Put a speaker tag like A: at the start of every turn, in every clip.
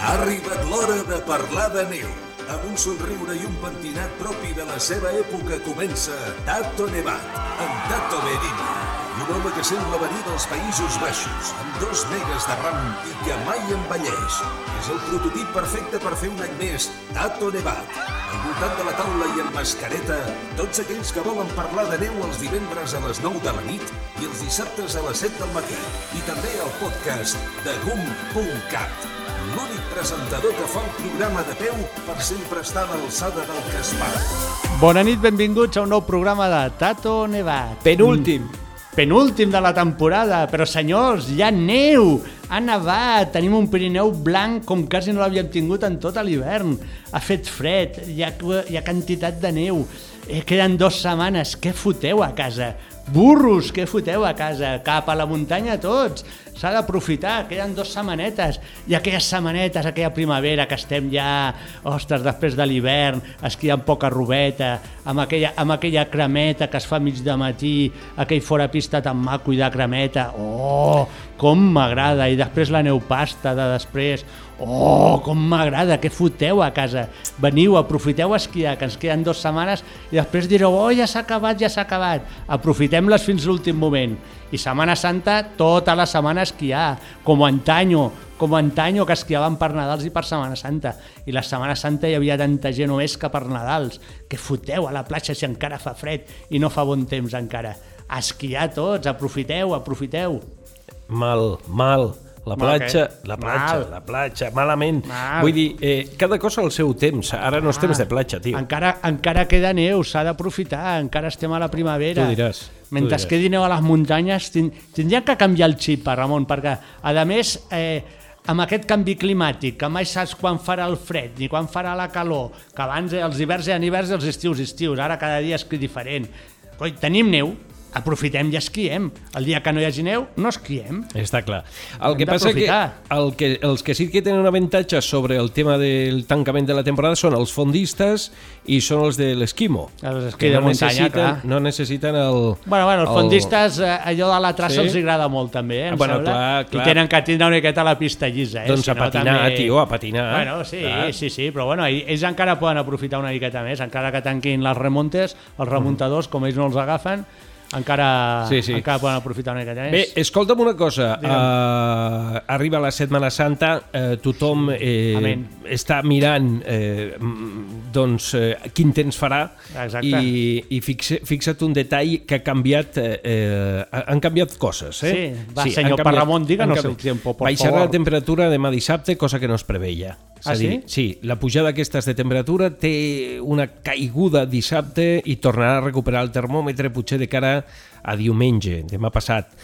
A: Ha arribat l'hora de parlar de neu. Amb un somriure i un pentinat propi de la seva època comença Tato Nevat, amb Tato Berini. Un home que sembla venir dels Països Baixos, amb dos megas de ram i que mai envelleix. És el prototip perfecte per fer un any més Tato Nevat. Al voltant de la taula i amb mascareta, tots aquells que volen parlar de neu els divendres a les 9 de la nit i els dissabtes a les 7 del matí. I també al podcast de GUM.cat l'únic presentador que fa un programa de peu per sempre estar a l'alçada del que es para.
B: Bona nit, benvinguts a un nou programa de Tato Nevat.
C: Penúltim.
B: Penúltim de la temporada, però senyors, hi ha neu, ha nevat, tenim un Pirineu blanc com quasi no l'havíem tingut en tot l'hivern, ha fet fred, hi ha, hi ha quantitat de neu, eh, queden dues setmanes, què foteu a casa? Burros, què foteu a casa? Cap a la muntanya tots, s'ha d'aprofitar, queden dues setmanetes, i aquelles setmanetes, aquella primavera que estem ja, ostres, després de l'hivern, esquiant poca robeta, amb aquella, amb aquella cremeta que es fa mig de matí, aquell fora pista tan maco i de cremeta, oh, com m'agrada, i després la neu pasta de després, oh, com m'agrada, què foteu a casa, veniu, aprofiteu a esquiar, que ens queden dues setmanes, i després direu, oh, ja s'ha acabat, ja s'ha acabat, aprofitem-les fins l'últim moment, i Setmana Santa, tota la setmana esquiar, com antanyo, com antanyo que esquiaven per Nadals i per Setmana Santa. I la Setmana Santa hi havia tanta gent només que per Nadals. Que foteu a la platja si encara fa fred i no fa bon temps encara. A esquiar tots, aprofiteu, aprofiteu.
C: Mal, mal. La platja,
B: què?
C: la platja,
B: Mal.
C: la platja, malament.
B: Mal.
C: Vull dir, eh, cada cosa al seu temps. Ara no és temps de platja, tio.
B: Encara, encara queda neu, s'ha d'aprofitar, encara estem a la primavera.
C: Tu diràs, tu
B: Mentre
C: diràs.
B: quedi neu a les muntanyes, tin- tindrien que canviar el xip, eh, Ramon, perquè, a més, eh, amb aquest canvi climàtic, que mai saps quan farà el fred ni quan farà la calor, que abans eh, els hiverns eren hiverns i els estius estius, ara cada dia és diferent. Coi, tenim neu, aprofitem i esquiem. El dia que no hi hagi neu, no esquiem.
C: Està clar. El
B: Hem
C: que passa que, el que els que sí que tenen un avantatge sobre el tema del tancament de la temporada són els fondistes i són els de l'esquimo.
B: Els esquí
C: que
B: de
C: no
B: muntanya,
C: necessiten,
B: clar.
C: no necessiten el...
B: Bueno, bueno, els
C: el-
B: fondistes, eh, allò de la traça
C: Sí?
B: els agrada molt també, eh, em
C: Bueno,
B: sembla.
C: clar, clar.
B: I tenen que tindre una miqueta la pista llisa, eh?
C: Doncs
B: si
C: a
B: no,
C: patinar,
B: també...
C: tio, a patinar.
B: Bueno, sí,
C: Clar.
B: sí, sí, però bueno, ells encara poden aprofitar una miqueta més, encara que tanquin les remuntes, els remuntadors, com ells no els agafen, encara,
C: Sí, sí.
B: encara poden aprofitar una miqueta més.
C: Bé, escolta'm una cosa. Uh, arriba la Setmana Santa, uh, tothom eh, està mirant eh, doncs, eh, quin temps farà
B: Exacte.
C: i, i fixa, fixa't un detall que ha canviat, eh, eh, han canviat coses. Eh?
B: Sí, va,
C: han
B: senyor
C: canviat-
B: Parramon, díganos el tiempo, por
C: Baixarà
B: favor.
C: la temperatura demà dissabte, cosa que no es preveia. És
B: Ah,
C: a dir,
B: sí?
C: Sí, la pujada aquestes de temperatura té una caiguda dissabte i tornarà a recuperar el termòmetre potser de cara a diumenge, demà passat.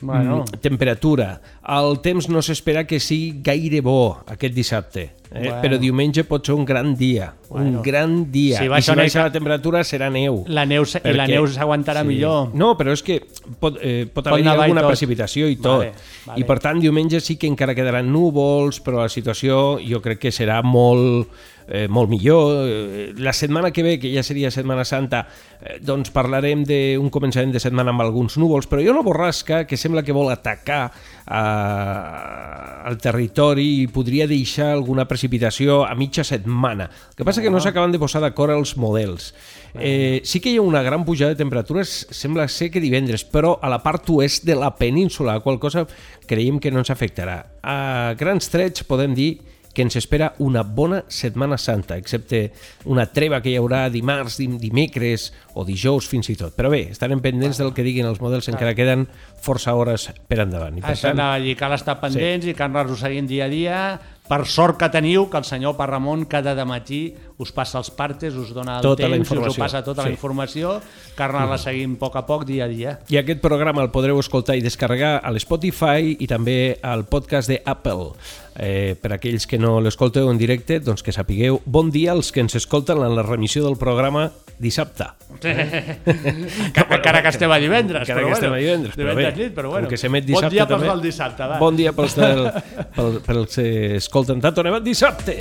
B: Bueno.
C: Mm, temperatura. El temps no s'espera que sigui gaire bo aquest dissabte, eh?
B: Bueno.
C: però diumenge pot ser un gran dia,
B: Bueno.
C: un gran dia.
B: Si
C: I
B: baixa
C: si
B: una
C: baixa la temperatura serà neu.
B: La neu i la neu s'aguantarà millor.
C: No, però és que pot, eh, pot,
B: Pot
C: haver-hi
B: i
C: alguna
B: tot.
C: precipitació i tot.
B: Vale, vale.
C: I per tant, diumenge sí que encara quedaran núvols, però la situació jo crec que serà molt, eh, molt millor. Eh, La setmana que ve, que ja seria Setmana Santa, eh, doncs parlarem d'un començament de setmana amb alguns núvols, però hi ha una borrasca que sembla que vol atacar eh, el territori i podria deixar alguna precipitació a mitja setmana. El que passa que no s'acaben de posar d'acord els models. Eh, sí que hi ha una gran pujada de temperatures, sembla ser que divendres, però a la part oest de la península, la qual cosa creiem que no ens afectarà. A grans trets podem dir que ens espera una bona Setmana Santa, excepte una treva que hi haurà dimarts, dim dimecres o dijous fins i tot. Però bé, estarem pendents del que diguin els models, encara queden força hores per endavant. I per
B: Això
C: tant,
B: anava a dir, cal estar pendents sí. i cal anar-ho seguint dia a dia. Per sort que teniu que el senyor Parramon cada de matí us passa els partes, us dona el
C: Tota la
B: temps, us ho passa tota
C: Sí.
B: la informació, que anar-la seguint a poc a poc, dia a dia.
C: I aquest programa el podreu escoltar i descarregar a l'Spotify i també al podcast de Apple. Eh, per aquells que no l'escolteu en directe, doncs que sapigueu bon dia als que ens escolten en la remissió del programa dissabte.
B: Encara, encara que estem a divendres,
C: Encara que estem
B: bueno,
C: a divendres, però bé,
B: divendres nit, però bueno.
C: que s'emet
B: bon
C: dissabte
B: dia pels
C: també.
B: del dissabte, va.
C: Bon dia pels, del, pel, pels que escolten Tato Nevat dissabte.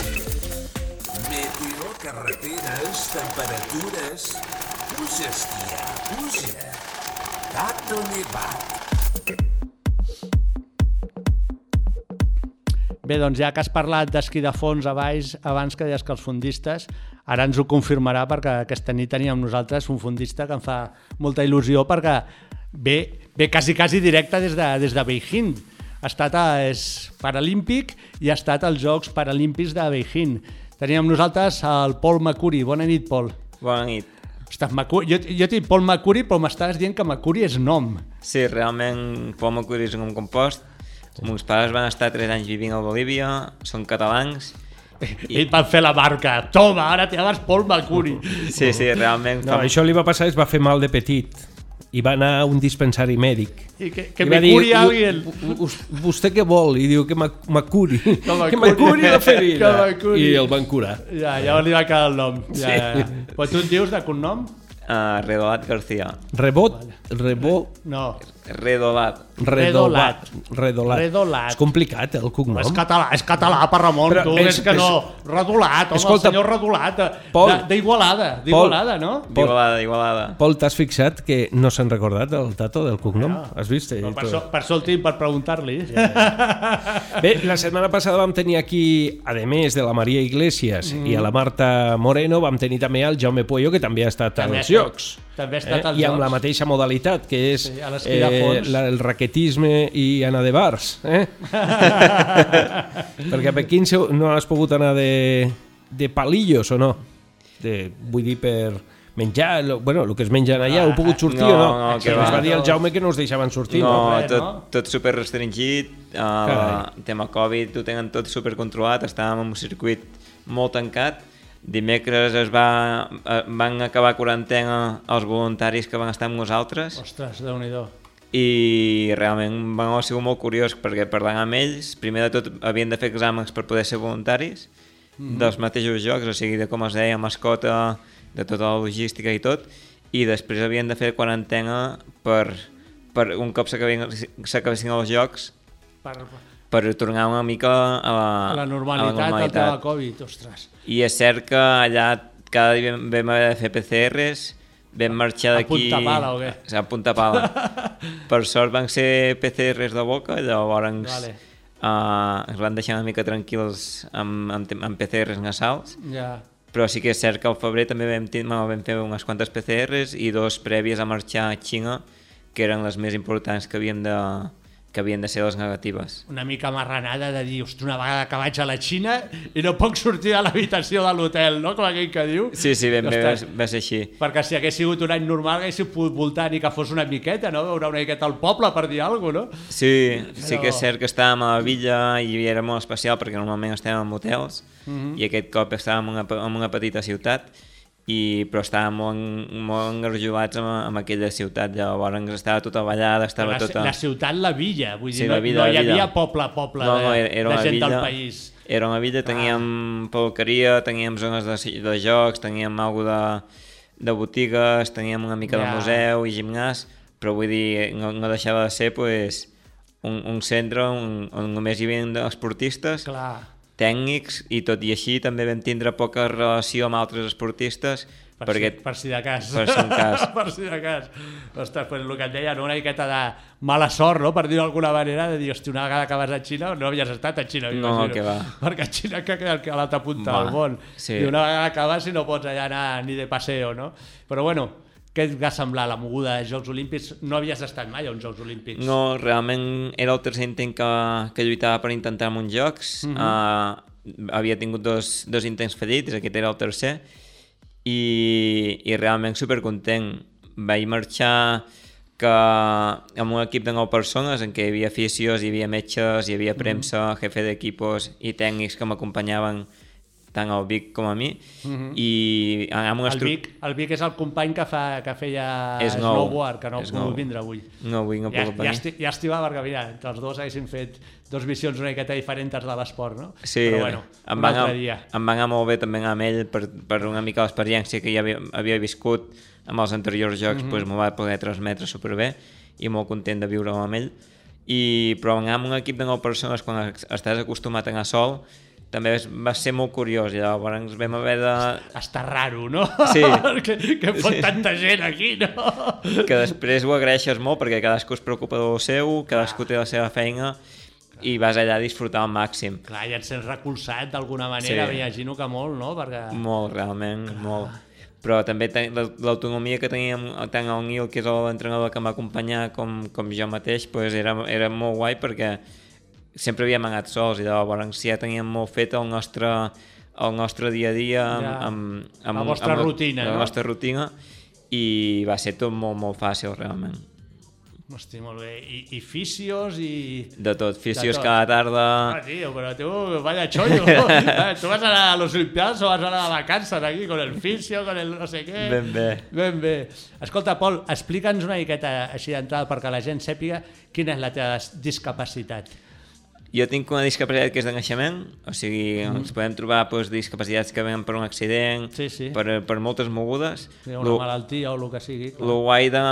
A: Meteo, carreteres, temperatures... Puja, esquiar, puja. Tato Nevat.
B: Bé, doncs ja que has parlat d'esquí de fons a baix, abans que deies que els fundistes, ara ens ho confirmarà perquè aquesta nit teníem nosaltres un fundista que em fa molta il·lusió perquè ve, ve quasi, quasi directe des de, des de Beijing. Ha estat a, és paralímpic i ha estat als Jocs Paralímpics de Beijing. Teníem nosaltres el Pol Macuri. Bona nit, Pol.
D: Bona nit.
B: Ostres, Macuri, jo, jo dit Pol Macuri, però m'estaves dient que Macuri és nom.
D: Sí, realment Pol Macuri és un nom compost. Sí. Meus pares van estar 3 anys vivint a Bolívia, són catalans.
B: I ell va fer la marca. Toma, ara te llames Pol Macuri.
D: Sí, sí, realment...
C: No, això li va passar, es va fer mal de petit i va anar a un dispensari mèdic.
B: I que, que
C: I
B: me
C: va dir,
B: curi alguien.
C: "U- us- ¿Vostè què vol? I diu que me, curi. Que me curi la ferida. I el van curar.
B: Ja, ja li va quedar el nom. Ja,
C: Sí.
B: ja, ja. Però tu et dius de cognom?
D: Uh, Redolat García.
C: Rebot, rebot,
B: No.
D: Redolat.
C: redolat. Redolat.
B: Redolat.
C: És complicat, eh, el cognom.
B: És català, és català per Ramon,
C: Però
B: tu,
C: és-
B: és, que
C: és-
B: no. Redolat, home,
C: Escolta,
B: el senyor Redolat, de- d'Igualada, d'Igualada, no?
D: D'Igualada, d'Igualada.
C: Pol, t'has fixat que no s'han recordat el tato del cognom? Has vist?
B: Però
C: Eh,
B: per, això, per això el tinc per preguntar-li.
C: Bé, la setmana passada vam tenir aquí, a més de la Maria Iglesias mm. i a la Marta Moreno, vam tenir també el Jaume Puello, que també ha estat
B: També
C: als
B: estat-
C: Jocs.
B: També ha estat als
C: I amb
B: Jocs.
C: la mateixa modalitat, que és
B: Sí, fons.
C: la, el raquetisme i anar de bars. Eh? Perquè a Pequín no has pogut anar de, de palillos o no? De, vull dir, per menjar, lo, bueno, el que es mengen allà, heu pogut sortir
D: no,
C: o no?
D: no, que
C: ens
D: va.
C: va dir el Jaume que no us deixaven sortir, no?
D: No, tot, tot super restringit, uh,
C: Carai.
D: el tema Covid ho tenen tot super controlat, estàvem en un circuit molt tancat, dimecres es va, eh, van acabar quarantena els voluntaris que van estar amb nosaltres.
B: Ostres, déu nhi
D: i realment van ha sigut molt curiós perquè parlant amb ells, primer de tot havien de fer exàmens per poder ser voluntaris dels mateixos jocs, o sigui, de com es deia, mascota, de tota la logística i tot, i després havien de fer quarantena per, per un cop s'acabessin els jocs
B: Per
D: per tornar una mica a la,
B: la normalitat,
D: a
B: del tema Covid, ostres.
D: I és cert que allà cada dia vam, vam haver de fer PCRs, vam marxar
B: A
D: d'aquí...
B: punta pala, o què?
D: A punta pala. per sort van ser PCRs de boca, llavors
B: Vale.
D: uh, ens van deixar una mica tranquils amb, amb, amb PCRs nasals,
B: Ja.
D: però sí que és cert que al febrer també vam, vam fer unes quantes PCRs i dos prèvies a marxar a Xina, que eren les més importants que havien de, que havien de ser les negatives.
B: Una mica marranada de dir, ostres, una vegada que vaig a la Xina i no puc sortir de l'habitació de l'hotel, no? Com aquell que diu.
D: Sí, sí, ben bé, va, ser així.
B: Perquè si hagués sigut un any normal haguéssiu pogut voltar ni que fos una miqueta, no? Veure una miqueta al poble per dir alguna cosa, no?
D: Sí, sí
B: Però-
D: que és cert que estàvem a la villa i era molt especial perquè normalment estem en hotels
B: Mhm.
D: i aquest cop estàvem en una, en una petita ciutat i, però estàvem molt, molt engarjolats amb, amb aquella ciutat, llavors estava tota ballada, estava
B: la,
D: tota...
B: la ciutat, la villa, vull dir,
D: Sí,
B: no,
D: la villa,
B: no hi havia poble, poble
D: No, no, era, era
B: de gent
D: villa,
B: del país.
D: Era una villa, teníem peluqueria, teníem zones de, de jocs, teníem alguna de, de botigues, teníem una mica
B: Ja.
D: de museu i gimnàs, però vull dir, no, no deixava de ser pues, un, un centre on, on només hi havia esportistes,
B: Clar,
D: tècnics, i tot i així també vam tindre poca relació amb altres esportistes,
B: per,
D: perquè
B: si, per si de cas.
D: per si cas.
B: per si de cas. Ostres, pues el que et deia, no? una miqueta de mala sort, no? per dir-ho d'alguna manera, de dir, hòstia, una vegada que vas a Xina, no havies estat a Xina,
D: No, que va.
B: Perquè a Xina que queda a l'altra punta
D: Va,
B: del món.
D: sí.
B: I una vegada que vas i no pots allà anar ni de paseo, no? Però bueno, què et va semblar la moguda de Jocs Olímpics? No havies estat mai a uns Jocs Olímpics.
D: No, realment era el tercer intent que, que lluitava per intentar en uns jocs. Uh -huh. uh, havia tingut dos, dos intents fallits, aquest era el tercer, i, i realment supercontent. Vaig marxar que amb un equip de 9 persones en què hi havia aficios, hi havia metges, hi havia premsa, jefe d'equipos i tècnics que m'acompanyaven tant al Vic com a mi i amb una
B: El Vic, el Vic és el company que, fa, que feia
D: És nou.
B: snowboard, que no
D: És
B: pogut vindre avui.
D: No vull, no
B: ja,
D: puc
B: ja,
D: venir.
B: esti, ja estimava perquè, mira, entre els dos haguéssim fet dos visions una miqueta diferents de l'esport, no?
D: Sí,
B: Però bueno,
D: em va, anar,
B: dia.
D: em va anar molt bé també amb ell per, per una mica l'experiència que ja havia, havia viscut amb els anteriors jocs, mm -hmm. doncs m'ho va poder transmetre superbé i molt content de viure amb ell. I, però anar amb un equip de 9 persones quan estàs acostumat a anar sol també va ser molt curiós i llavors vam haver de...
B: Està raro, no?
D: Sí.
B: que, que fot tanta gent aquí, no?
D: que després ho agraeixes molt perquè cadascú es preocupa del seu, cadascú té la seva feina i vas allà a disfrutar al màxim.
B: Clar, ja et sents recolzat d'alguna manera,
D: Sí.
B: m'imagino que molt, no? Perquè...
D: Molt, realment, molt. Però també l'autonomia que teníem tant el Nil, que és l'entrenador que m'acompanyà, com, com jo mateix, pues era, era molt guai perquè sempre havíem anat sols i llavors ja teníem molt fet el nostre, el nostre dia a dia amb,
B: Ja.
D: amb, amb,
B: La vostra
D: amb
B: rutina,
D: la
B: no?
D: nostra rutina i va ser tot molt, molt fàcil realment.
B: Hosti, molt bé. I, i fisios i...
D: De tot, fisios
B: tot.
D: cada tarda...
B: Ah, tío, pero tú, vaya chollo. tú vas a, los Olimpiadas o vas a la vacanza aquí con el fisio, con el no sé què.
D: Ben bé.
B: Ben bé. Escolta, Pol, explica'ns una miqueta així d'entrada perquè la gent sàpiga quina és la teva discapacitat.
D: Jo tinc una discapacitat que és de naixement, o sigui, ens podem trobar doncs, discapacitats que venen per un accident,
B: Sí, sí.
D: Per, per moltes mogudes.
B: Ha una
D: Lo-
B: malaltia o el que sigui. clar.
D: El guai de,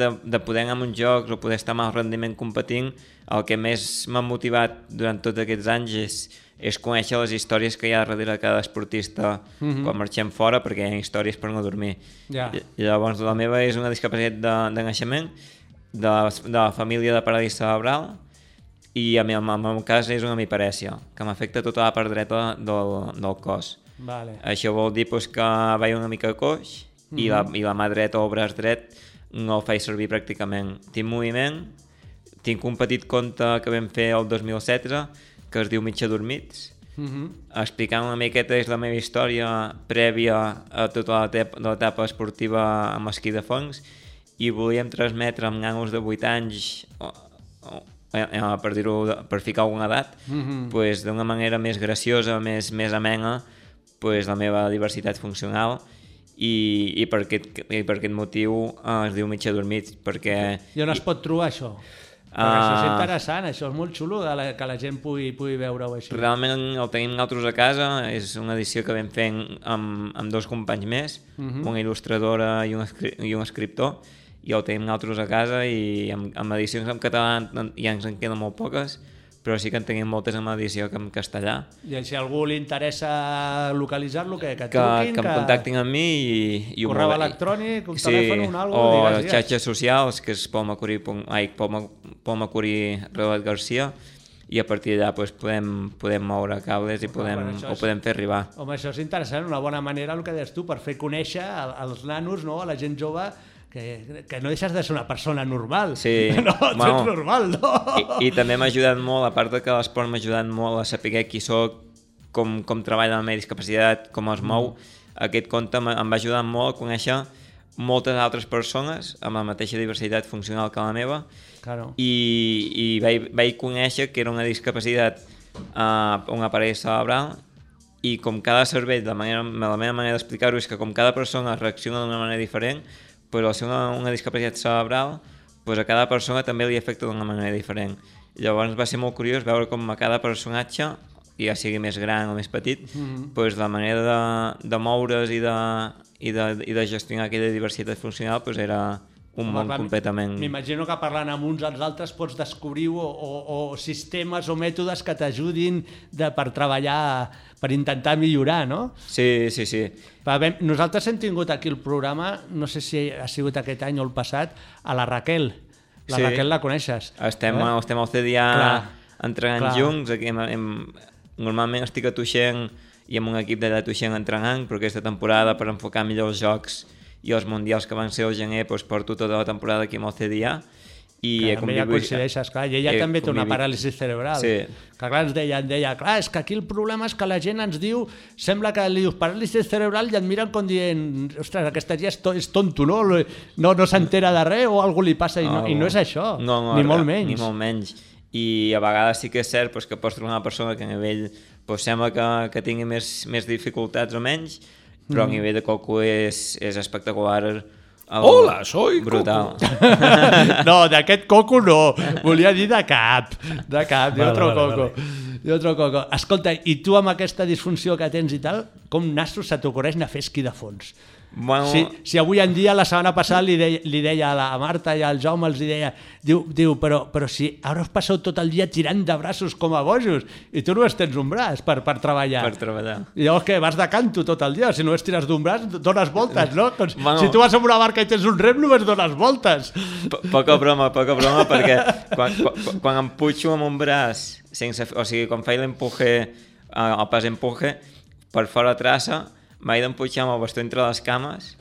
D: de, de poder anar a uns jocs o poder estar amb el rendiment competint, el que més m'ha motivat durant tots aquests anys és, és conèixer les històries que hi ha darrere de cada esportista quan marxem fora, perquè hi ha històries per no dormir.
B: Ja.
D: I llavors la meva és una discapacitat de, de naixement, de, de la família de paràlisi cerebral, i a mi, en el meu cas és una hemiparèsia, que m'afecta tota la part dreta del, del cos.
B: Vale.
D: Això vol dir doncs, que vaig una mica coix i, la, i la mà dreta o el braç dret no el faig servir pràcticament. Tinc moviment, tinc un petit conte que vam fer el 2016 que es diu Mitja Dormits,
B: Mm -hmm.
D: explicant una miqueta és la meva història prèvia a tota l'etapa esportiva amb esquí de fongs i volíem transmetre amb nanos de 8 anys eh, per dir-ho, per ficar alguna edat
B: Mhm.
D: pues, d'una manera més graciosa, més, més amena pues, la meva diversitat funcional i, i, per aquest, i per aquest motiu eh, es diu Mitja Dormits perquè
B: I on es pot trobar això? Perquè això és
D: Ah.
B: interessant, això és molt xulo de la, que la gent pugui, pugui veure-ho així.
D: Realment el tenim nosaltres a casa, és una edició que vam fent amb, amb dos companys més, una il·lustradora i un, i un escriptor, i el tenim nosaltres a casa i amb, amb edicions en català ja ens en queden molt poques, però sí que en tenim moltes en edició que en castellà,
B: I si a algú li interessa localitzar-lo, que, que
D: que,
B: truquin,
D: que em contactin amb mi i, i ho
B: correu electrònic, un
D: sí,
B: telèfon, un algo,
D: o
B: digues, digues.
D: xarxes socials, que és Pol Macurí, ai, Pol, Ma- Pol Macurí Relat Garcia, i a partir d'allà pues, podem, podem moure cables i podem,
B: bueno, això
D: ho
B: és-
D: podem fer arribar.
B: Home, això és interessant, una bona manera, el que deies tu, per fer conèixer al- als nanos, no? a la gent jove, que, que no deixes de ser una persona normal.
D: Sí,
B: No, tu
D: bueno.
B: ets normal, no?
D: I, I també m'ha ajudat molt, a part de que l'esport m'ha ajudat molt a saber qui sóc, com, com treballa la meva discapacitat, com es mou, aquest conte em va ajudar molt a conèixer moltes altres persones amb la mateixa diversitat funcional que la meva
B: Claro.
D: i, i vaig, vaig conèixer que era una discapacitat, uh, una parella cerebral i com cada cervell, la, manera, la meva manera d'explicar-ho és que com cada persona reacciona d'una manera diferent, pues, al ser una, una discapacitat cerebral, pues, a cada persona també li afecta d'una manera diferent. Llavors va ser molt curiós veure com a cada personatge, ja sigui més gran o més petit, mm -hmm. pues, la manera de, de moure's i de, i, de, i de gestionar aquella diversitat funcional pues, era un món
B: clar,
D: completament...
B: M'imagino que parlant amb uns als altres pots descobrir o, o, o sistemes o mètodes que t'ajudin de- per treballar, per intentar millorar, no?
D: Sí, sí, sí.
B: Va, bé, nosaltres hem tingut aquí el programa, no sé si ha sigut aquest any o el passat, a la Raquel. La
D: Sí.
B: Raquel la coneixes?
D: Estem,
B: Eh?
D: estem al CDA
B: Clar,
D: entrenant
B: clar.
D: junts. Aquí hem, hem, normalment estic a Tuixent i amb un equip a Tuixent entrenant, però aquesta temporada per enfocar millor els jocs i els mundials que van ser al gener doncs porto tota la temporada aquí amb el CDA i
B: Que
D: he
B: amb ella
D: convigut-
B: coincideixes, clar, i ella
D: he
B: també té una paràlisi cerebral.
D: Sí.
B: Que clar, ens deia, em deia, clar, és que aquí el problema és que la gent ens diu, sembla que li dius paràlisi cerebral i et miren com dient, ostres, aquesta tia és, to és tonto, no? No, no s'entera de res o algú li passa i no, i no és això,
D: no, no,
B: ni
D: re-
B: molt menys.
D: Ni molt menys. I a vegades sí que és cert doncs, que pots trobar una persona que a nivell doncs, sembla que, que tingui més, més dificultats o menys, però
B: Mm.
D: a nivell de coco és, és espectacular. El,
C: Hola, soy
D: brutal.
B: no, d'aquest coco no, volia dir de cap, de cap,
C: Vale,
B: d'altre
C: vale,
B: coco. D'altre coco. Escolta, i tu amb aquesta disfunció que tens i tal, com nassos se t'ocorreix anar a fer esquí de fons?
D: Bueno,
B: Si, si avui en dia, la setmana passada, li deia, li deia a la Marta i al Jaume, els deia, diu, diu però, però si ara us passeu tot el dia tirant de braços com a bojos i tu només tens un braç per, per treballar.
D: per treballar.
B: I llavors què, vas de canto tot el dia? Si només tires d'un braç, dones voltes, no? Com,
D: Bueno.
B: Si tu vas amb una barca i tens un rem, només dones voltes.
D: Po- Poca broma, poca broma, perquè quan, quan, quan em putxo amb un braç, sense, o sigui, quan faig l'empuje, eh, el pas empuje, per fora traça, d'emputxar amb el bastó entre les cames,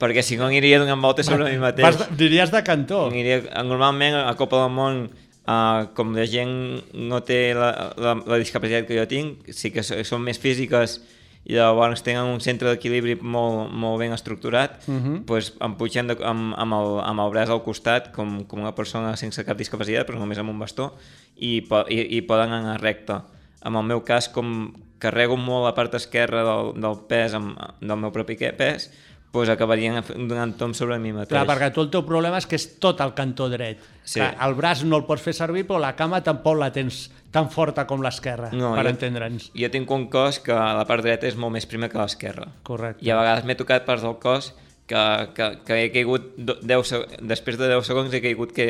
D: perquè si no aniria donant voltes sobre mi mateix.
B: Vas de, diries de cantó.
D: Aniria, normalment a Copa del Món, uh, com la gent no té la, la, la discapacitat que jo tinc, sí que són més físiques i llavors tenen un centre d'equilibri molt, molt ben estructurat, uh -huh. pues em pugem de, amb, amb, el, amb el braç al costat com, com una persona sense cap discapacitat, però només amb un bastó, i, i, i poden anar recte. En el meu cas, com carrego molt la part esquerra del, del pes, amb, del meu propi pes, pues acabarien donant tom sobre mi mateix.
B: Clar, perquè tu el teu problema és que és tot el cantó dret.
D: Sí.
B: Clar, el braç no el pots fer servir, però la cama tampoc la tens tan forta com l'esquerra,
D: No,
B: per entendre'ns.
D: Jo tinc un cos que la part dreta és molt més prima que l'esquerra.
B: Correcte.
D: I a vegades m'he tocat parts del cos que, que, que he caigut do- 10, seg- després de 10 segons he caigut que,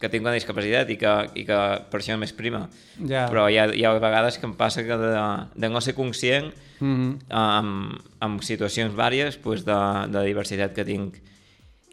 D: que tinc una discapacitat i que, i que per això m'és prima.
B: Ja.
D: Però hi ha, hi ha vegades que em passa que de, de no ser conscient
B: Mm -hmm.
D: amb, amb situacions vàries pues, de, de diversitat que tinc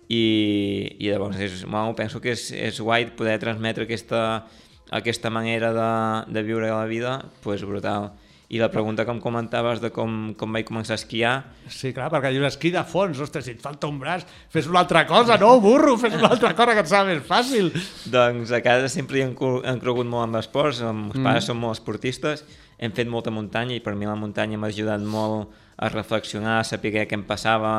D: i, i llavors és, bueno, penso que és, és guai poder transmetre aquesta, aquesta manera de, de viure la vida pues, brutal i la pregunta que em comentaves de com, com vaig començar a esquiar
B: Sí, clar, perquè dius esquí de fons, ostres, si et falta un braç, fes una altra cosa, no, burro, fes una altra cosa que et sembla més fàcil.
D: doncs a casa sempre hi hem, hem cregut molt amb esports, els meus pares són molt esportistes, hem fet molta muntanya i per mi la muntanya m'ha ajudat molt a reflexionar, a saber què em passava,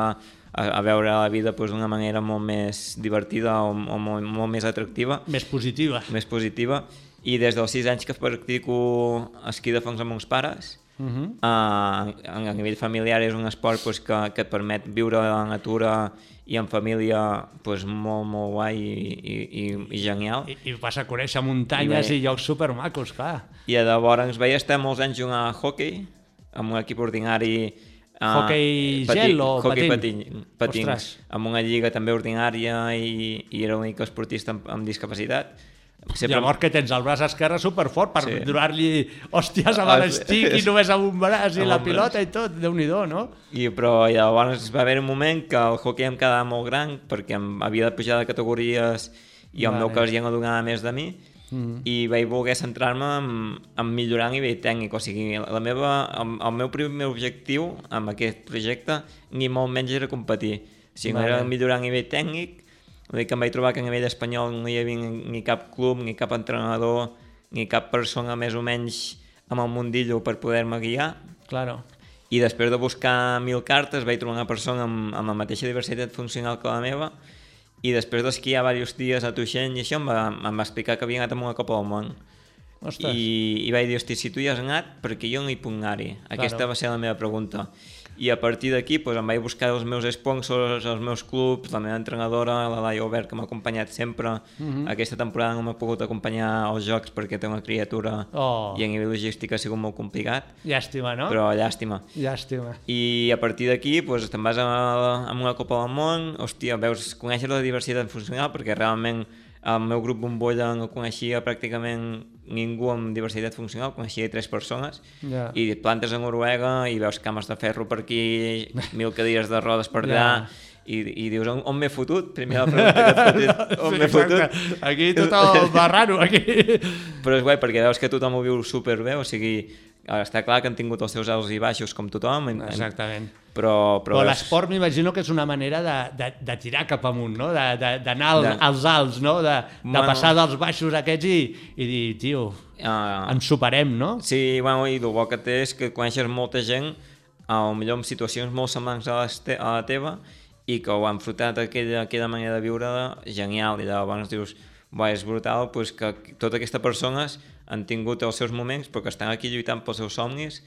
D: a, a veure la vida doncs, d'una manera molt més divertida o, o molt, molt més atractiva,
B: Més positiva.
D: més positiva. I des dels 6 anys que practico esquí de fons amb meus pares,
B: Uh -huh.
D: Uh, a, a nivell familiar és un esport pues, que, que et permet viure a la natura i en família pues, molt, molt guai i, i, i, i genial.
B: I, I vas a conèixer muntanyes
D: I
B: i, llocs supermacos, clar.
D: I llavors vaig estar molts anys jugant a hockey amb un equip ordinari uh,
B: Hoquei gel o
D: hockey
B: patín?
D: patín, patins,
B: Ostres.
D: amb una lliga també ordinària i, i era l'únic esportista amb, amb discapacitat.
B: Sempre... Llavors que tens el braç esquerre superfort per
D: Sí.
B: donar-li hòsties
D: Ah,
B: l'estic i només amb un braç i
D: Amb
B: la pilota i tot, déu nhi no?
D: I, però llavors va haver un moment que el hockey em quedava molt gran perquè em havia de pujar de categories i el
B: Vale.
D: meu cos ja no donava més de mi mm. i vaig voler centrar-me en, en millorar a nivell tècnic o sigui, la meva, el, el meu primer objectiu amb aquest projecte ni molt menys era competir o sigui,
B: Vale.
D: era millorar a nivell tècnic vull dir que em vaig trobar que a nivell espanyol no hi havia ni, cap club, ni cap entrenador ni cap persona més o menys amb el mundillo per poder-me guiar
B: Claro.
D: i després de buscar mil cartes vaig trobar una persona amb, amb la mateixa diversitat funcional que la meva i després d'esquiar diversos dies a Tuixent i això em va, em va explicar que havia anat a una Copa del Món
B: Ostres.
D: i, i vaig dir, hosti, si tu hi has anat, perquè jo no hi puc anar-hi? Aquesta
B: Claro.
D: va ser la meva pregunta. I a partir d'aquí doncs, em vaig buscar els meus sponsors, els meus clubs, la meva entrenadora, la Laia Obert, que m'ha acompanyat sempre.
B: Mhm.
D: Aquesta temporada no m'ha pogut acompanyar als Jocs perquè té una criatura
B: Oh.
D: i a nivell logístic ha sigut molt complicat,
B: Llàstima, no?
D: però llàstima.
B: Llàstima.
D: I a partir d'aquí doncs, te'n vas a, a una Copa del Món, hòstia, veus, coneixes la diversitat funcional perquè realment el meu grup Bombolla no coneixia pràcticament ningú amb diversitat funcional, coneixia tres persones
B: Ja.
D: i plantes a Noruega i veus cames de ferro per aquí, mil cadires de rodes per allà
B: Ja.
D: i, i dius, on, on m'he fotut? Primer la pregunta que et fotis, on
B: Sí,
D: m'he fotut?
B: Aquí tothom va raro, aquí.
D: Però és guai perquè veus que tothom ho viu superbé, o sigui, està clar que han tingut els seus alts i baixos com tothom, en- en-
B: Exactament.
D: però, però,
B: Però l'esport m'imagino que és una manera de, de, de tirar cap amunt, no? D'anar al,
D: De-
B: als alts, no? De, de
D: Bueno.
B: passar dels baixos aquests i, i dir, tio,
D: Uh,
B: ens superem, no?
D: Sí, bueno, i el bo que té és que coneixes molta gent, a millor en situacions molt semblants a, les te a la teva, i que ho han frutat aquella, aquella manera de viure genial, i llavors dius, va, és brutal pues, que totes aquestes persones han tingut els seus moments, però que estan aquí lluitant pels seus somnis,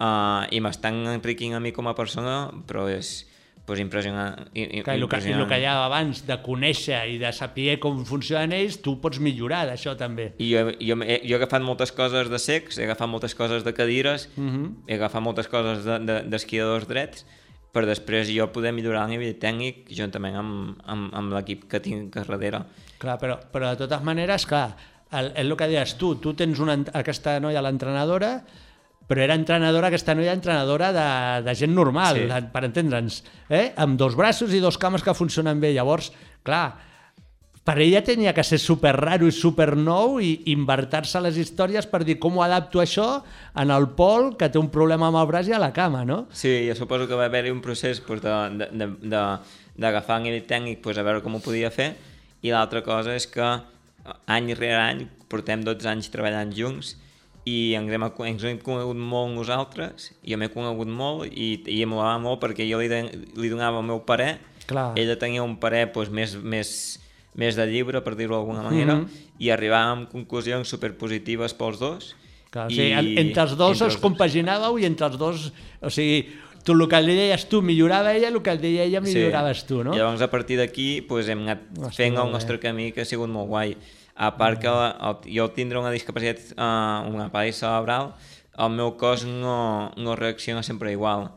D: uh, i m'estan enriquint a mi com a persona, però és pues, impressionant. i- i-
B: Que el, que, el que hi ha abans de conèixer i de saber com funcionen ells, tu pots millorar d'això també.
D: I jo, jo, he, jo he agafat moltes coses de secs, he agafat moltes coses de cadires,
B: Mhm.
D: he agafat moltes coses d'esquiadors de, d'esquiadors drets, per després jo poder millorar a nivell tècnic juntament amb, amb, amb l'equip que tinc a darrere.
B: Clar, però, però de totes maneres, clar, el, el que deies tu, tu tens una, aquesta noia, l'entrenadora, però era entrenadora, aquesta noia entrenadora de, de gent normal,
D: Sí.
B: per entendre'ns, eh? amb dos braços i dos cames que funcionen bé. Llavors, clar, per ella tenia que ser super raro i super nou i invertir-se les històries per dir com ho adapto això en el Pol que té un problema amb el braç i a la cama, no?
D: Sí, jo suposo que va haver-hi un procés pues, de- de- de- de- d'agafar a nivell tècnic pues, a veure com ho podia fer i l'altra cosa és que any rere any portem 12 anys treballant junts i ens hem, ens hem conegut molt nosaltres, jo m'he conegut molt i, i em molava molt perquè jo li, de, li donava el meu parer,
B: Clar.
D: ella tenia un parer pues, més, més, més de llibre, per dir-ho d'alguna manera,
B: Mhm.
D: i arribàvem a conclusions superpositives pels dos.
B: Clar, o sigui, en- entre els dos
D: entre
B: us compaginàveu i entre els dos, o sigui, tu el que li deies tu millorava ella, el que et deia ella milloraves tu, no?
D: I llavors a partir d'aquí pues, hem anat
B: Hosti,
D: fent el nostre camí que ha sigut molt guai. A part que el, jo al tindre una discapacitat, uh, una paràlisi cerebral, el meu cos no, no reacciona sempre igual.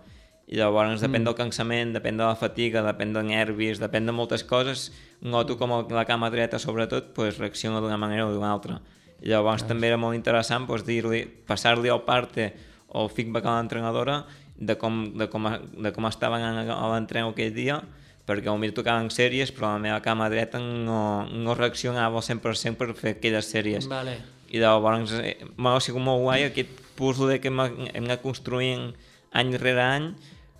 D: I llavors
B: Mm.
D: depèn del cansament, depèn de la fatiga, depèn de nervis, depèn de moltes coses. Noto com el, la cama dreta, sobretot, pues, reacciona d'una manera o d'una altra. I llavors també era molt interessant pues, dir-li, passar-li el parte o el feedback a l'entrenadora de com, de, com, de com estaven a l'entrenament aquell dia perquè potser tocaven sèries però la meva cama dreta no, no reaccionava al 100% per fer aquelles sèries
B: Vale.
D: i llavors eh, m'ha sigut molt guai aquest puzzle que hem, hem anat construint any rere any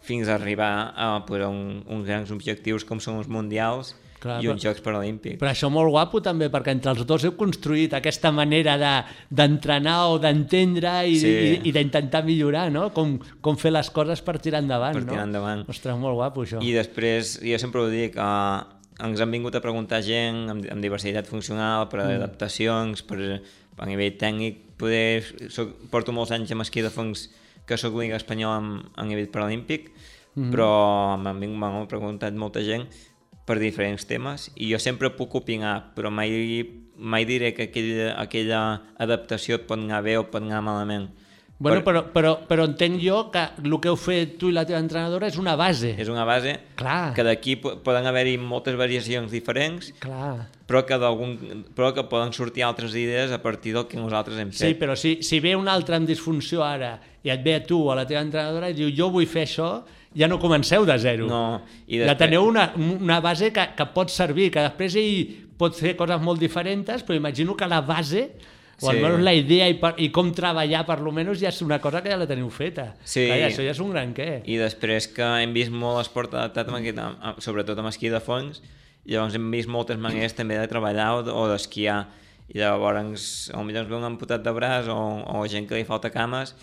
D: fins a arribar a, pues, a un, uns grans objectius com són els mundials
B: Clar,
D: i uns
B: però-
D: Jocs Paralímpics.
B: Però això molt guapo també, perquè entre els dos heu construït aquesta manera de- d'entrenar o d'entendre i,
D: Sí.
B: i, i d'intentar millorar, no? Com, com fer les coses per tirar endavant,
D: Per
B: no?
D: tirar endavant.
B: Ostres, molt guapo això.
D: I després, jo sempre ho dic, uh, ens han vingut a preguntar gent amb, amb diversitat funcional, per
B: Mm.
D: adaptacions, per, a nivell tècnic, poder, soc, porto molts anys amb esquí de fongs que sóc Lliga Espanyola amb, a nivell paralímpic,
B: Mm-hmm.
D: però m'han vingut- m'han preguntat molta gent per diferents temes i jo sempre puc opinar, però mai, mai diré que aquella, aquella adaptació et pot anar bé o pot anar malament.
B: Bueno,
D: Per-
B: però, però, però entenc jo que el que heu fet tu i la teva entrenadora és una base.
D: És una base
B: Clar.
D: que d'aquí po- poden haver-hi moltes variacions diferents,
B: Clar.
D: però que, però que poden sortir altres idees a partir del que nosaltres hem
B: Sí,
D: fet.
B: però si, si ve un altre amb disfunció ara i et ve a tu o a la teva entrenadora i diu jo vull fer això, ja no comenceu de zero.
D: No, i
B: Ja
D: després-
B: teniu una, una base que, que pot servir, que després ell pot fer coses molt diferents, però imagino que la base, o
D: Sí.
B: almenys la idea i, per, i com treballar per lo menos ja és una cosa que ja la teniu feta.
D: Sí.
B: Clar, això ja és un gran què.
D: I després que hem vist molt esport adaptat, amb aquest, amb, sobretot amb esquí de fons, llavors hem vist moltes maneres també de treballar o, o d'esquiar. I llavors, potser ens ve un amputat de braç o, o gent que li falta cames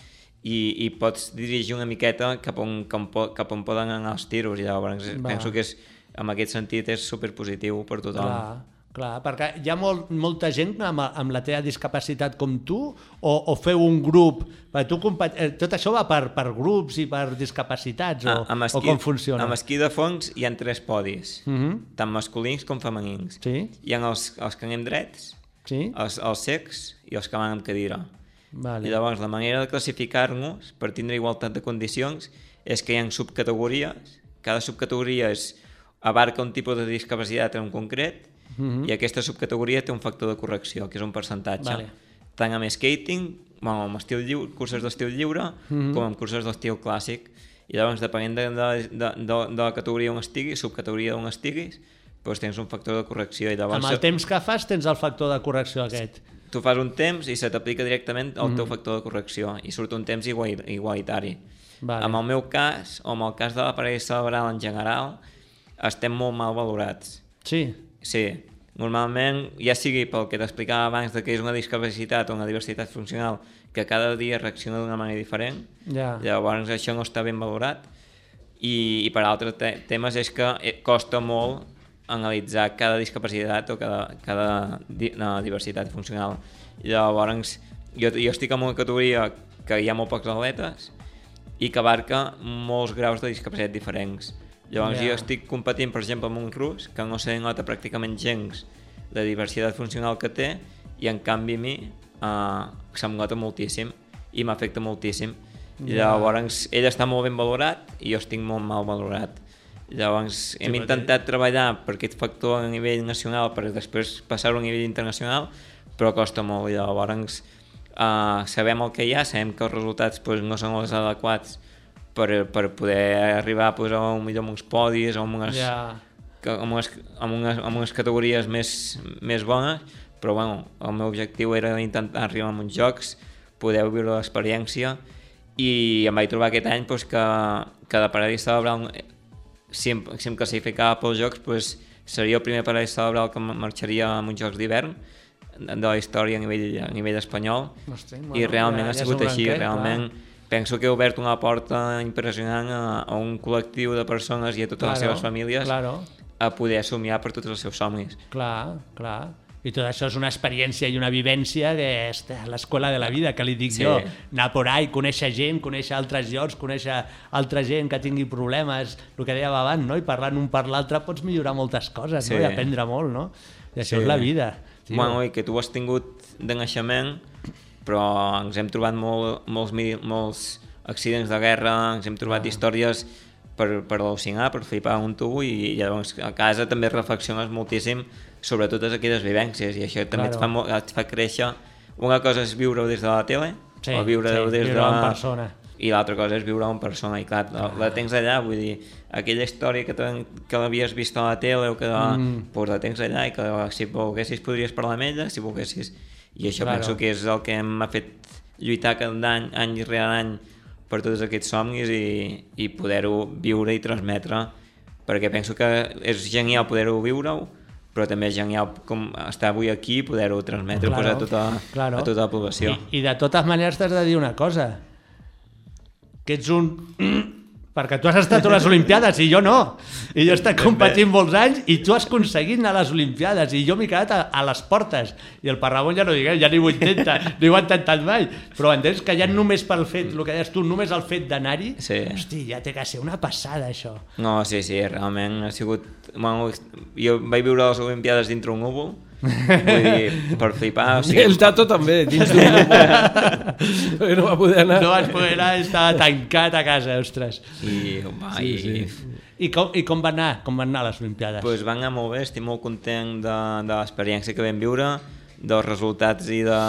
D: i, i pots dirigir una miqueta cap on, cap, on, cap on poden anar els tiros. I llavors
B: Va.
D: penso que és, en aquest sentit és superpositiu per tothom.
B: Clar, clar, perquè hi ha molt, molta gent amb, amb la teva discapacitat com tu o, o feu un grup, tu, eh, tot això va per, per grups i per discapacitats o,
D: Ah, amb
B: o com funciona?
D: Amb esquí de fons hi ha tres podis,
B: Uh -huh.
D: tant masculins com femenins.
B: Sí,
D: Hi ha els, els que anem drets,
B: sí,
D: els, els secs i els que van amb cadira.
B: Vale.
D: I llavors la manera de classificar-nos per tindre igualtat de condicions és que hi ha subcategories, cada subcategoria és, abarca un tipus de discapacitat en concret
B: Mhm.
D: i aquesta subcategoria té un factor de correcció, que és un percentatge.
B: Vale.
D: Tant amb skating, bueno, amb estil lliure, curses d'estil lliure,
B: Mhm.
D: com amb curses d'estil clàssic. I llavors, depenent de, de, de, de, de la categoria on estiguis, subcategoria on estiguis, doncs tens un factor de correcció. I llavors
B: Amb el temps que fas tens el factor de correcció aquest.
D: Tu fas un temps i se t'aplica directament el
B: Mhm.
D: teu factor de correcció i surt un temps igual, igualitari.
B: Vale.
D: Amb el meu cas, o amb el cas de l'aparell cerebral en general, estem molt mal valorats.
B: Sí,
D: Sí, normalment, ja sigui pel que t'explicava abans de que és una discapacitat o una diversitat funcional que cada dia reacciona d'una manera diferent,
B: ja.
D: llavors això no està ben valorat i, i per altres te temes és que eh, costa molt analitzar cada discapacitat o cada, cada di no, diversitat funcional. Llavors jo, jo estic en una categoria que hi ha molt pocs atletes i que abarca molts graus de discapacitat diferents. Llavors
B: Ja.
D: jo estic competint, per exemple, amb un rus que no se nota pràcticament gens la diversitat funcional que té i en canvi a mi eh, se'm nota moltíssim i m'afecta moltíssim I llavors ell està molt ben valorat i jo estic molt mal valorat. Llavors hem
B: però
D: intentat treballar per aquest factor a nivell nacional per després passar-ho a nivell internacional, però costa molt. I llavors uh, sabem el que hi ha, sabem que els resultats pues, no són els adequats per, per poder arribar pues, a un millor amb uns podis o amb unes, que, amb, unes, amb, unes, amb unes categories més, més bones, però bueno, el meu objectiu era intentar arribar a uns jocs, poder viure l'experiència. I em vaig trobar aquest any pues, que, que de paradís cerebral si em, si em classificava pels jocs pues, seria el primer paradís cerebral que marxaria a uns jocs d'hivern de la història a nivell, a nivell espanyol
B: Hosti,
D: i realment
B: ja-
D: ha sigut així,
B: gran tret,
D: realment penso que he obert una porta impressionant a, a un col·lectiu de persones i a totes les seves famílies
B: Claro,
D: a poder somiar per tots els seus somnis.
B: clar, clar. I tot això és una experiència i una vivència que és l'escola de la vida, que li dic
D: Sí.
B: jo. Anar por ahí, conèixer gent, conèixer altres llocs, conèixer altra gent que tingui problemes, el que dèiem abans, no? I parlant un per l'altre pots millorar moltes coses,
D: Sí.
B: no? I aprendre molt, no? I això
D: Sí.
B: és la vida. tio.
D: Bueno, i que tu has tingut de naixement, però ens hem trobat molt, molts, molts accidents de guerra, ens hem trobat
B: Ah.
D: històries per, per al·lucinar, per flipar un tubo i, llavors a casa també reflexiones moltíssim sobre totes aquelles vivències i això també
B: Claro.
D: et, fa, mo- et fa créixer. Una cosa és viure-ho des de la tele
B: Sí,
D: o viure-ho
B: sí,
D: des
B: viure-ho
D: de...
B: en persona.
D: I l'altra cosa és viure en persona, i clar, la, la tens allà, vull dir, aquella història que, que l'havies vist a la tele o que mm. pues la tens allà i que si volguessis podries parlar amb ella, si volguessis... I això
B: Claro.
D: penso que és el que m'ha fet lluitar cada any, any rere any per tots aquests somnis i, i poder-ho viure i transmetre, perquè penso que és genial poder-ho viure-ho, però també és genial com estar avui aquí i poder-ho transmetre
B: Claro,
D: pues, a, tota,
B: claro.
D: a tota la població.
B: I, I de totes maneres t'has de dir una cosa, que ets un... perquè tu has estat a les Olimpiades i jo no. I jo he estat competint molts anys i tu has aconseguit anar a les Olimpiades i jo m'he quedat a, a les portes. I el Parramon ja no diguem, ja ni ho intenta, ni ho ha intentat mai. Però entens que ja només pel fet, el que deies tu, només el fet d'anar-hi,
D: Sí.
B: hosti, ja té que ser una passada això.
D: No, sí, sí, realment ha sigut... Bueno, jo vaig viure les Olimpiades dintre un núvol, vull dir, per flipar, o
C: Sí,
D: sigui...
C: el Tato també, dins d'un. Perquè no va poder anar.
B: No vas poder anar, estava tancat a casa, ostres.
D: I, va, sí, i,
B: I com, i com van anar? Com van anar les Olimpiades?
D: pues van anar molt bé, estic molt content de, de l'experiència que vam viure, dels resultats i de,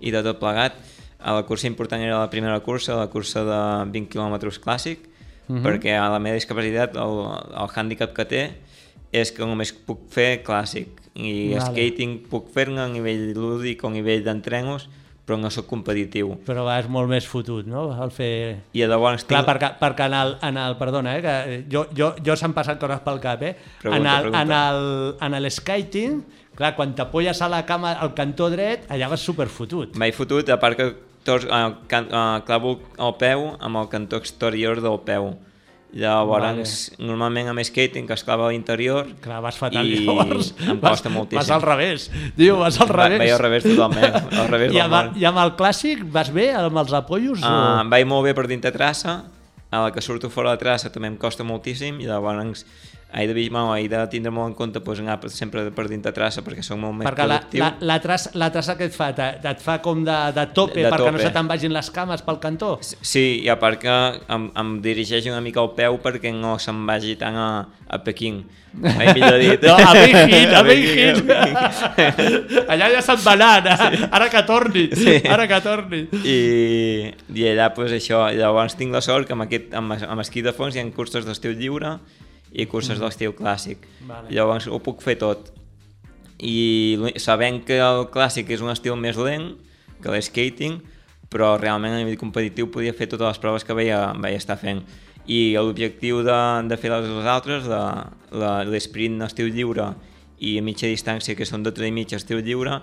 D: i de tot plegat. A la cursa important era la primera cursa, la cursa de 20 km clàssic, perquè a la meva discapacitat el, el hàndicap que té és que només puc fer clàssic i
B: Vale.
D: skating puc fer-ne a nivell lúdic o a nivell d'entrenos, però no sóc competitiu.
B: Però vas molt més fotut, no? El fer...
D: I llavors
B: Clar,
D: tinc...
B: perquè, perquè en el, en el, perdona, eh, que jo, jo, jo s'han passat coses pel cap, eh?
D: Pregunta,
B: en, el,
D: pregunta.
B: en, el, en el skating, clar, quan t'apolles a la cama al cantó dret, allà vas superfotut.
D: M'he fotut, a part que tots, uh, can, uh, clavo el peu amb el cantó exterior del peu. Llavors, normalment amb skating que es clava a l'interior
B: Clar, vas fatal,
D: i
B: llavors.
D: em
B: vas,
D: costa moltíssim.
B: Vas al revés, diu, vas al
D: Va-
B: revés.
D: Vaig al revés totalment, al revés
B: I amb. I amb el clàssic vas bé, amb els apoyos?
D: Uh,
B: o...
D: vaig molt bé per dintre traça, a la que surto fora de traça també em costa moltíssim i llavors he de, bueno, he de tindre molt en compte pues, anar sempre per dintre traça perquè soc molt més
B: Perquè la,
D: productiu.
B: la, la, traça, la traça que et fa, te- et fa com de, de tope
D: De
B: perquè no
D: tope.
B: se te'n vagin les cames pel cantó?
D: Sí, i a part que em, em dirigeix una mica el peu perquè no se'n vagi tant a, a Pequín. Mai millor dit.
B: No, a Beijing, a Beijing. Allà ja se'n va anar, ara, ara que torni,
D: Sí.
B: ara que torni.
D: I, i allà, pues, això, llavors tinc la sort que amb, aquest, amb, amb esquí de fons hi ha curses d'estil lliure i curses d'estil clàssic.
B: Vale.
D: Llavors ho puc fer tot. I sabent que el clàssic és un estil més lent que l'eskating, però realment a nivell competitiu podia fer totes les proves que veia, veia estar fent. I l'objectiu de, de fer les, les altres, de, l'esprint estil lliure i a mitja distància, que són 12 i mitja estil lliure,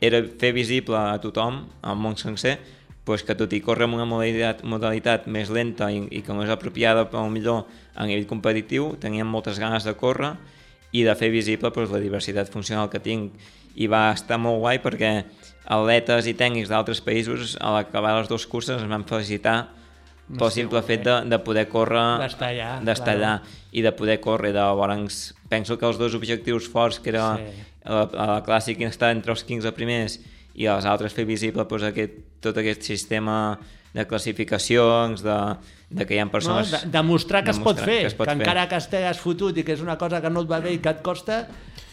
D: era fer visible a tothom, al món sencer, pues que tot i córrer amb una modalitat, modalitat més lenta i, i que no és apropiada per millor a nivell competitiu, teníem moltes ganes de córrer i de fer visible pues, la diversitat funcional que tinc. I va estar molt guai perquè atletes i tècnics d'altres països a l'acabar les dues curses ens van felicitar pel simple fet de, de poder córrer
B: D'estar allà,
D: allà i de poder córrer llavors penso que els dos objectius forts que era
B: Sí.
D: la, la clàssica estar entre els 15 primers i els altres fer visible pues, aquest, tot aquest sistema de classificacions, de, de que hi ha
B: No?
D: persones...
B: De, demostrar que es pot
D: demostrar
B: fer,
D: que es pot
B: que
D: fer.
B: encara que estigues fotut i que és una cosa que no et va bé i que et costa,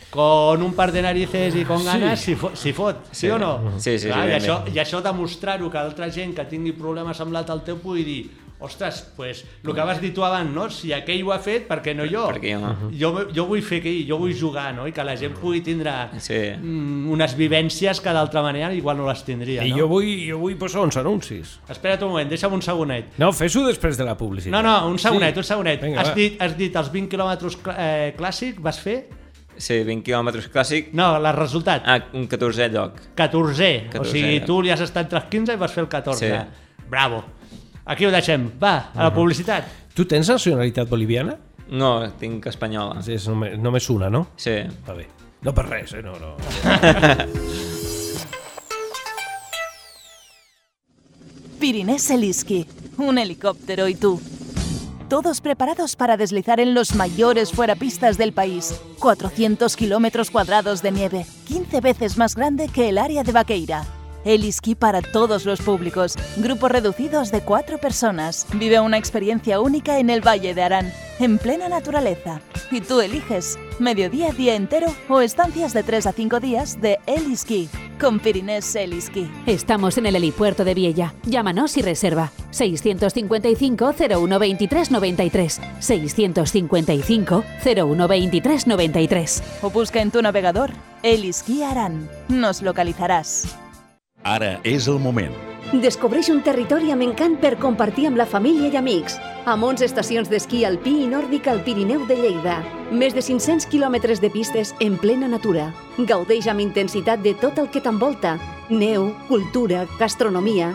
B: con un par de narices i con ganes s'hi fot, si fot, sí.
D: Sí.
B: o no?
D: Sí, sí, sí,
B: Clar, I
D: ben
B: això, i això demostrar-ho que altra gent que tingui problemes semblat al teu pugui dir ostres, pues, el que vas dir tu abans, no? si aquell ho ha fet, per què no jo?
D: Per què jo no?
B: Jo, jo vull fer aquell, jo vull jugar, no? I que la gent pugui tindre
D: Sí.
B: mm, unes vivències que d'altra manera igual no les tindria,
C: I
B: no?
C: jo vull, jo vull posar uns anuncis.
B: Espera't un moment, deixa'm un segonet.
C: No, fes-ho després de la publicitat.
B: No, no, un segonet,
C: Sí.
B: un segonet.
C: Vinga,
B: has,
C: va.
B: dit, has dit els 20 quilòmetres cl eh, clàssic, vas fer?
D: Sí, 20 quilòmetres clàssic,
B: No, el resultat.
D: ah, un 14è lloc.
B: 14è. O
D: 14è,
B: sigui,
D: ja.
B: tu li has estat entre els 15 i vas fer el 14.
D: Sí.
B: Bravo. Aquí ho deixem. Va, a la publicitat.
C: Tu tens nacionalitat boliviana?
D: No, tinc espanyola.
C: És només, només una, no?
D: Sí.
C: Va bé. No per res, eh? No, no.
E: Pirinés Eliski, un helicóptero y tú. Todos preparados para deslizar en los mayores fuerapistas del país. 400 kilómetros cuadrados de nieve, 15 veces más grande que el área de Vaqueira. Eliski para todos los públicos. Grupos reducidos de cuatro personas. Vive una experiencia única en el Valle de Arán, en plena naturaleza. Y tú eliges mediodía, día entero o estancias de 3 a 5 días de Eliski con Pirinés Eliski.
F: Estamos en el helipuerto de Viella. Llámanos y reserva. 655 0123 93. 655 0123 93.
E: o busca en tu navegador Eliski Aran. Nos localizarás.
G: Ara és el moment.
H: Descobreix un territori amb encant per compartir amb la família i amics. Amb 11 estacions d'esquí alpí i nòrdic al Pirineu de Lleida. Més de 500 quilòmetres de pistes en plena natura. Gaudeix amb intensitat de tot el que t'envolta. Neu, cultura, gastronomia...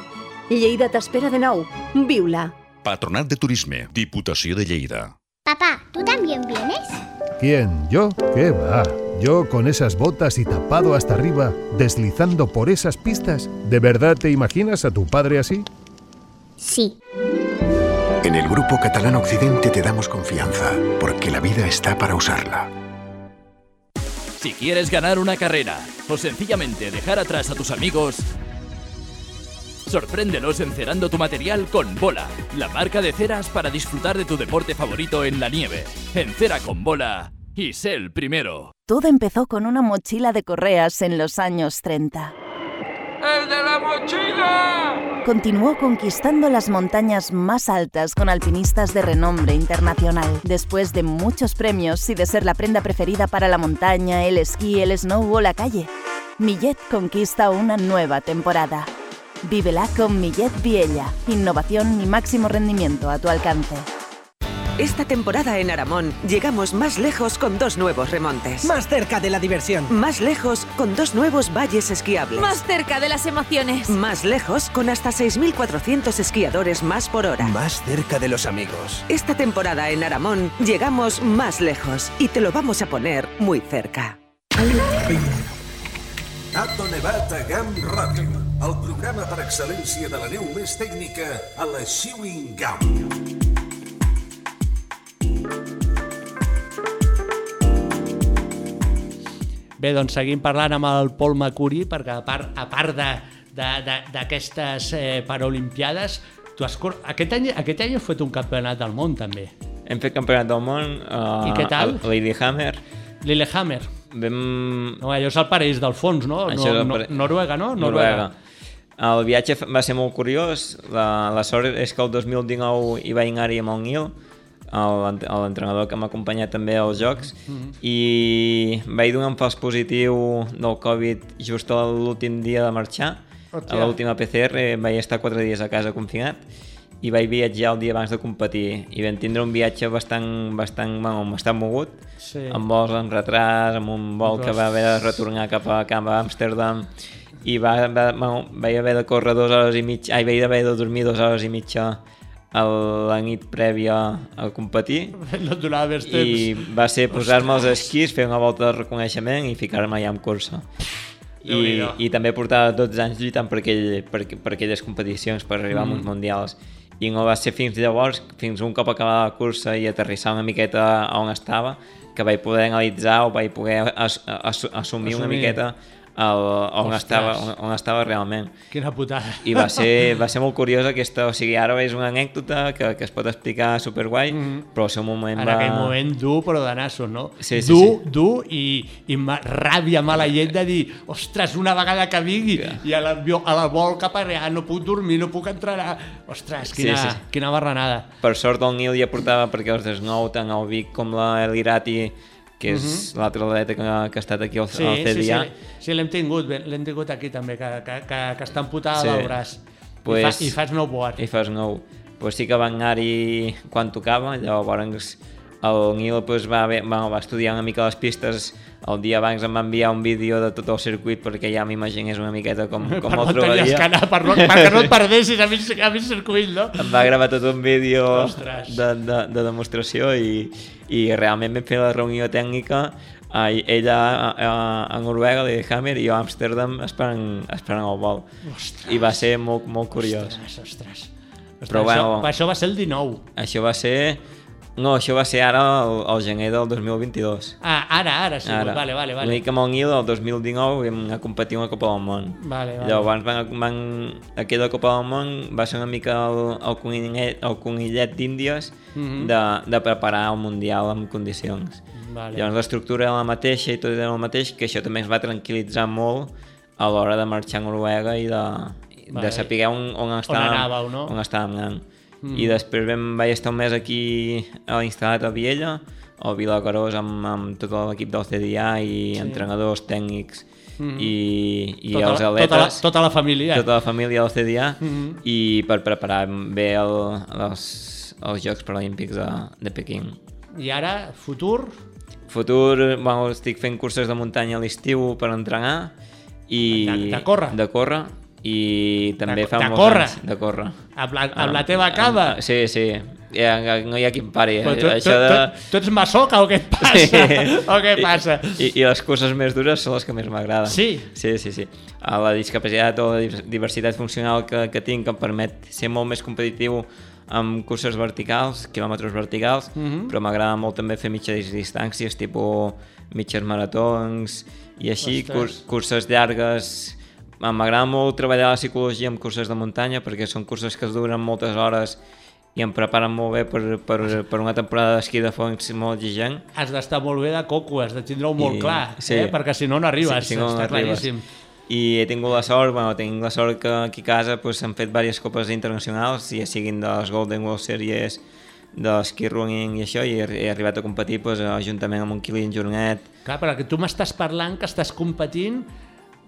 H: Lleida t'espera de nou. Viu-la!
G: Patronat de Turisme, Diputació de Lleida.
I: Papá, ¿tú también vienes?
J: ¿Quién? ¿Yo? ¿Qué va? Yo con esas botas y tapado hasta arriba, deslizando por esas pistas. ¿De verdad te imaginas a tu padre así?
I: Sí.
K: En el Grupo Catalán Occidente te damos confianza, porque la vida está para usarla.
L: Si quieres ganar una carrera o sencillamente dejar atrás a tus amigos, sorpréndelos encerando tu material con Bola, la marca de ceras para disfrutar de tu deporte favorito en la nieve. Encera con Bola y sé el primero.
E: Todo empezó con una mochila de correas en los años 30.
L: ¡El de la mochila!
E: Continuó conquistando las montañas más altas con alpinistas de renombre internacional. Después de muchos premios y de ser la prenda preferida para la montaña, el esquí, el snow o la calle, Millet conquista una nueva temporada. Vívela con Millet Viella. Innovación y máximo rendimiento a tu alcance.
M: Esta temporada en Aramón llegamos más lejos con dos nuevos remontes.
N: Más cerca de la diversión.
M: Más lejos con dos nuevos valles esquiables.
F: Más cerca de las emociones.
M: Más lejos con hasta 6.400 esquiadores más por hora.
N: Más cerca de los amigos.
M: Esta temporada en Aramón llegamos más lejos y te lo vamos a poner muy cerca.
A: Tato Nevat a Gam el programa per excel·lència de la neu més tècnica a la Chewing Gum.
B: Bé, doncs seguim parlant amb el Paul Macuri, perquè a part, a part d'aquestes eh, Paralimpiades, tu has, aquest, any, aquest any heu fet un campionat del món, també.
D: Hem fet campionat del món uh,
B: I què tal?
D: a Lillehammer.
B: Lillehammer.
D: Vam...
B: No, allò és el paraís del fons, no?
D: Això
B: no, no
D: pare-
B: Noruega, no?
D: Noruega. El viatge va ser molt curiós. La, la sort és que el 2019 hi va anar-hi amb el Nil, l'entrenador que m'ha acompanyat també als Jocs,
B: Mhm.
D: i vaig donar un fals positiu del Covid just l'últim dia de marxar.
B: Hòstia.
D: A l'última PCR vaig estar quatre dies a casa confinat i vaig viatjar el dia abans de competir i vam tindre un viatge bastant, bastant, bueno, bastant mogut
B: Sí.
D: amb vols en retras, amb un vol que va haver de retornar cap a, cap a Amsterdam i va, va, bueno, vaig haver de córrer dues hores i mitja, ai, vaig haver de dormir dues hores i mitja a la nit prèvia a competir
B: No et donava més temps.
D: i va ser posar-me els esquís, fer una volta de reconeixement i ficar-me allà en cursa. I. I també portava 12 anys lluitant per, aquell, per, per aquelles competicions, per arribar
B: Mm.
D: a uns mundials. I no va ser fins llavors, fins un cop acabada la cursa i aterrissar una miqueta on estava, que vaig poder analitzar o vaig poder as, as, assumir una
B: Assumir.
D: miqueta el, on,
B: Ostres.
D: estava, on, on estava realment.
B: Quina putada.
D: I va ser, va ser molt curiós aquesta, o sigui, ara és una anècdota que, que es pot explicar superguai, mm -hmm. però al seu moment
B: En
D: va...
B: aquell moment dur, però de nassos, no?
D: Sí, sí,
B: dur, dur i, i ma, ràbia, mala llet de dir ostres, una vegada que vingui i a la, a la vol cap allà, no puc dormir, no puc entrenar. Ostres, quina,
D: Sí, sí.
B: quina barranada.
D: Per sort el Nil ja portava perquè els desnou tant el Vic com l'Elirati que és
B: Mhm.
D: l'altre atleta que, que ha estat aquí al,
B: Sí,
D: al
B: sí, sí,
D: CDA.
B: sí l'hem tingut, l'hem tingut aquí també, que, que, que, que està amputada
D: Sí.
B: del braç.
D: Pues,
B: I, fa, I fa snowboard.
D: I fa snow. Pues sí que van anar-hi quan tocava, llavors el Nil pues, va, haver, va, va estudiar una mica les pistes, el dia abans em va enviar un vídeo de tot el circuit perquè ja m'imaginés una miqueta com, com el trobaria.
B: que anar, per, no, perquè no et perdessis a mig, a mig circuit, no?
D: Em va gravar tot un vídeo
B: Ostres.
D: de, de, de demostració i, i realment vam fer la reunió tècnica a, ella a, a, a Noruega, Lillehammer, i jo a Amsterdam esperant, esperant el vol.
B: Ostres.
D: I va ser molt, molt curiós.
B: Ostres, ostres.
D: Però
B: això,
D: bueno,
B: això va ser el 19.
D: això va ser... No, això va ser ara el, el gener del 2022.
B: Ah, ara, ara, sí,
D: Ara.
B: vale, vale, vale.
D: L'únic que amb el Nil, el 2019, vam anar a competir a la Copa del Món.
B: Vale, vale.
D: Llavors, van, van, aquella Copa del Món va ser una mica el, el, conillet, el conillet d'Índies
B: Mhm.
D: de, de preparar el Mundial en condicions.
B: Vale.
D: Llavors l'estructura era la mateixa i tot era el mateix, que això també ens va tranquil·litzar molt a l'hora de marxar a Noruega i de,
B: Vale.
D: de saber on, on, estàvem,
B: anàveu, no?
D: on estàvem anant.
B: Mm.
D: I després vam, vaig estar un mes aquí a instal·lat a Viella, al Vilagarós amb, amb tot l'equip del CDA i
B: Sí.
D: entrenadors tècnics
B: Mhm.
D: i, i
B: Tota
D: els atletes.
B: tota la- tota la família.
D: Tota la família del CDA
B: Mhm.
D: i per preparar bé el, els, els Jocs Paralímpics de, de Pequín.
B: I ara, futur?
D: Futur, bueno, estic fent curses de muntanya a l'estiu per entrenar i...
B: De- de córrer?
D: De córrer i també
B: De-
D: fa
B: de
D: molts
B: córrer?
D: anys de córrer.
B: Amb la, amb la teva cava?
D: Amb, sí, sí. No hi ha qui em pari.
B: Però tu,
D: Això
B: tu,
D: de...
B: tu, tu ets masoca o què et passa? O què passa?
D: I, I les curses més dures són les que més m'agraden.
B: Sí?
D: Sí, sí, sí. La discapacitat o la divers- diversitat funcional que, que tinc em permet ser molt més competitiu amb curses verticals, quilòmetres verticals,
B: Mhm.
D: però m'agrada molt també fer mitges distàncies, tipus mitges maratons i així, cur curses llargues. M'agrada molt treballar la psicologia amb curses de muntanya perquè són curses que es duren moltes hores i em preparen molt bé per, per, per una temporada d'esquí de fons molt exigent.
B: Has d'estar molt bé de coco, has de tindre-ho molt
D: I-
B: clar,
D: sí.
B: eh? perquè si no no arribes,
D: Sí, si no, no
B: està
D: arribes.
B: claríssim.
D: I he tingut la sort, bueno, tinc la sort que aquí a casa pues, s'han fet diverses copes internacionals, ja siguin de les Golden World Series, de ski running i això, i he, he arribat a competir pues, juntament amb un Kilian Jornet,
B: Clar, perquè tu m'estàs parlant que estàs competint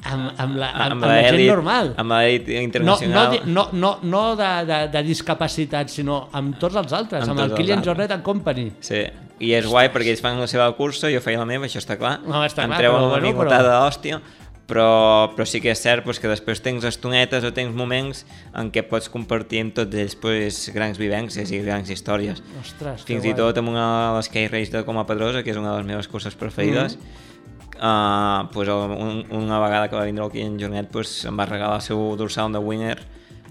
B: amb, amb, la, amb,
D: amb,
B: amb la gent normal.
D: amb l'elit
B: No, no,
D: internacional.
B: di- no, no, no de, de, de discapacitat, sinó amb tots els altres, amb,
D: Amb
B: el Kilian. Jornet and Company.
D: Sí, i és guai perquè ells fan la seva cursa, jo feia la meva, això està clar.
B: No, està
D: em
B: clar,
D: treuen
B: però
D: una
B: bueno, però-
D: d'hòstia, però, però sí que és cert pues, que després tens estonetes o tens moments en què pots compartir amb tots ells pues, grans vivències i grans històries.
B: Ostres, que
D: Fins i tot amb una de les Sky Race de Coma Pedrosa, que és una de les meves curses preferides, uh, pues, un, una vegada que va vindre el Quillen Jornet pues, em va regalar el seu dorsal de winner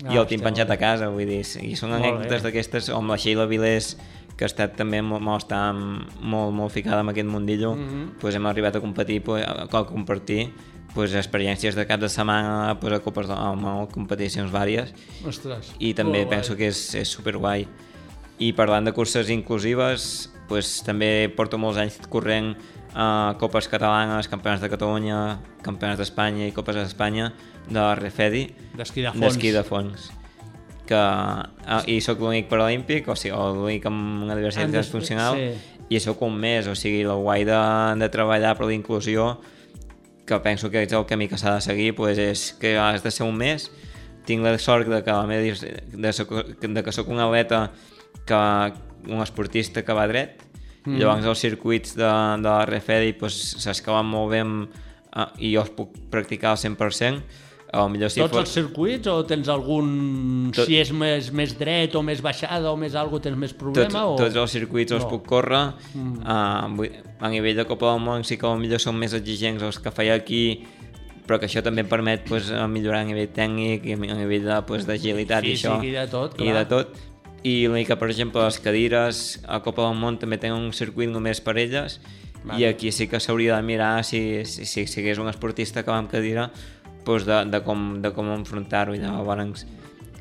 D: i
B: Ah,
D: el tinc
B: hòstia,
D: penjat a casa, vull dir, i són
B: Molt
D: anècdotes d'aquestes, o amb la Sheila Vilés, que ha estat també molt, molt, molt, molt ficada en aquest mundillo,
B: Mhm.
D: pues hem arribat a competir, pues, a, a compartir pues, experiències de cap de setmana pues, a, copes, de- a competicions vàries
B: Ostres,
D: i també
B: guai.
D: penso que és, és superguai. I parlant de curses inclusives, pues, també porto molts anys corrent a copes catalanes, campionats de Catalunya, campionats d'Espanya i copes d'Espanya de Refedi,
B: D'esquí de fons.
D: d'esquí de fons que, ah, i sóc l'únic paralímpic, o sigui, l'únic amb una diversitat
B: Han de-
D: funcional,
B: sí.
D: i sóc un mes, o sigui, el guai de, de treballar per la inclusió, que penso que és el camí que s'ha de seguir, pues és que has de ser un mes, tinc la sort de que, la meva, de, soc, de que sóc un atleta, que, un esportista que va dret,
B: Mm.
D: llavors els circuits de, de la Refedi pues, s'escaven molt bé amb, uh, i jo els puc practicar al 100%, o millor si
B: Tots
D: fos...
B: els circuits o tens algun...
D: Tot-
B: Si és més, més dret o més baixada o més algo, tens més
D: Tots,
B: problema? o...
D: tots els circuits els
B: No.
D: puc córrer
B: Mm.
D: uh, a nivell de Copa del Món sí que potser són més exigents els que feia aquí però que això també permet pues, a millorar a nivell tècnic i a nivell pues, d'agilitat i
B: Físic
D: això
B: i de tot,
D: i
B: clar.
D: de tot i l'únic que per exemple les cadires a Copa del Món també tenen un circuit només per elles Vale. I aquí sí que s'hauria de mirar si, si, si sigués un esportista que va amb cadira doncs de, de com, de com enfrontar-ho i llavors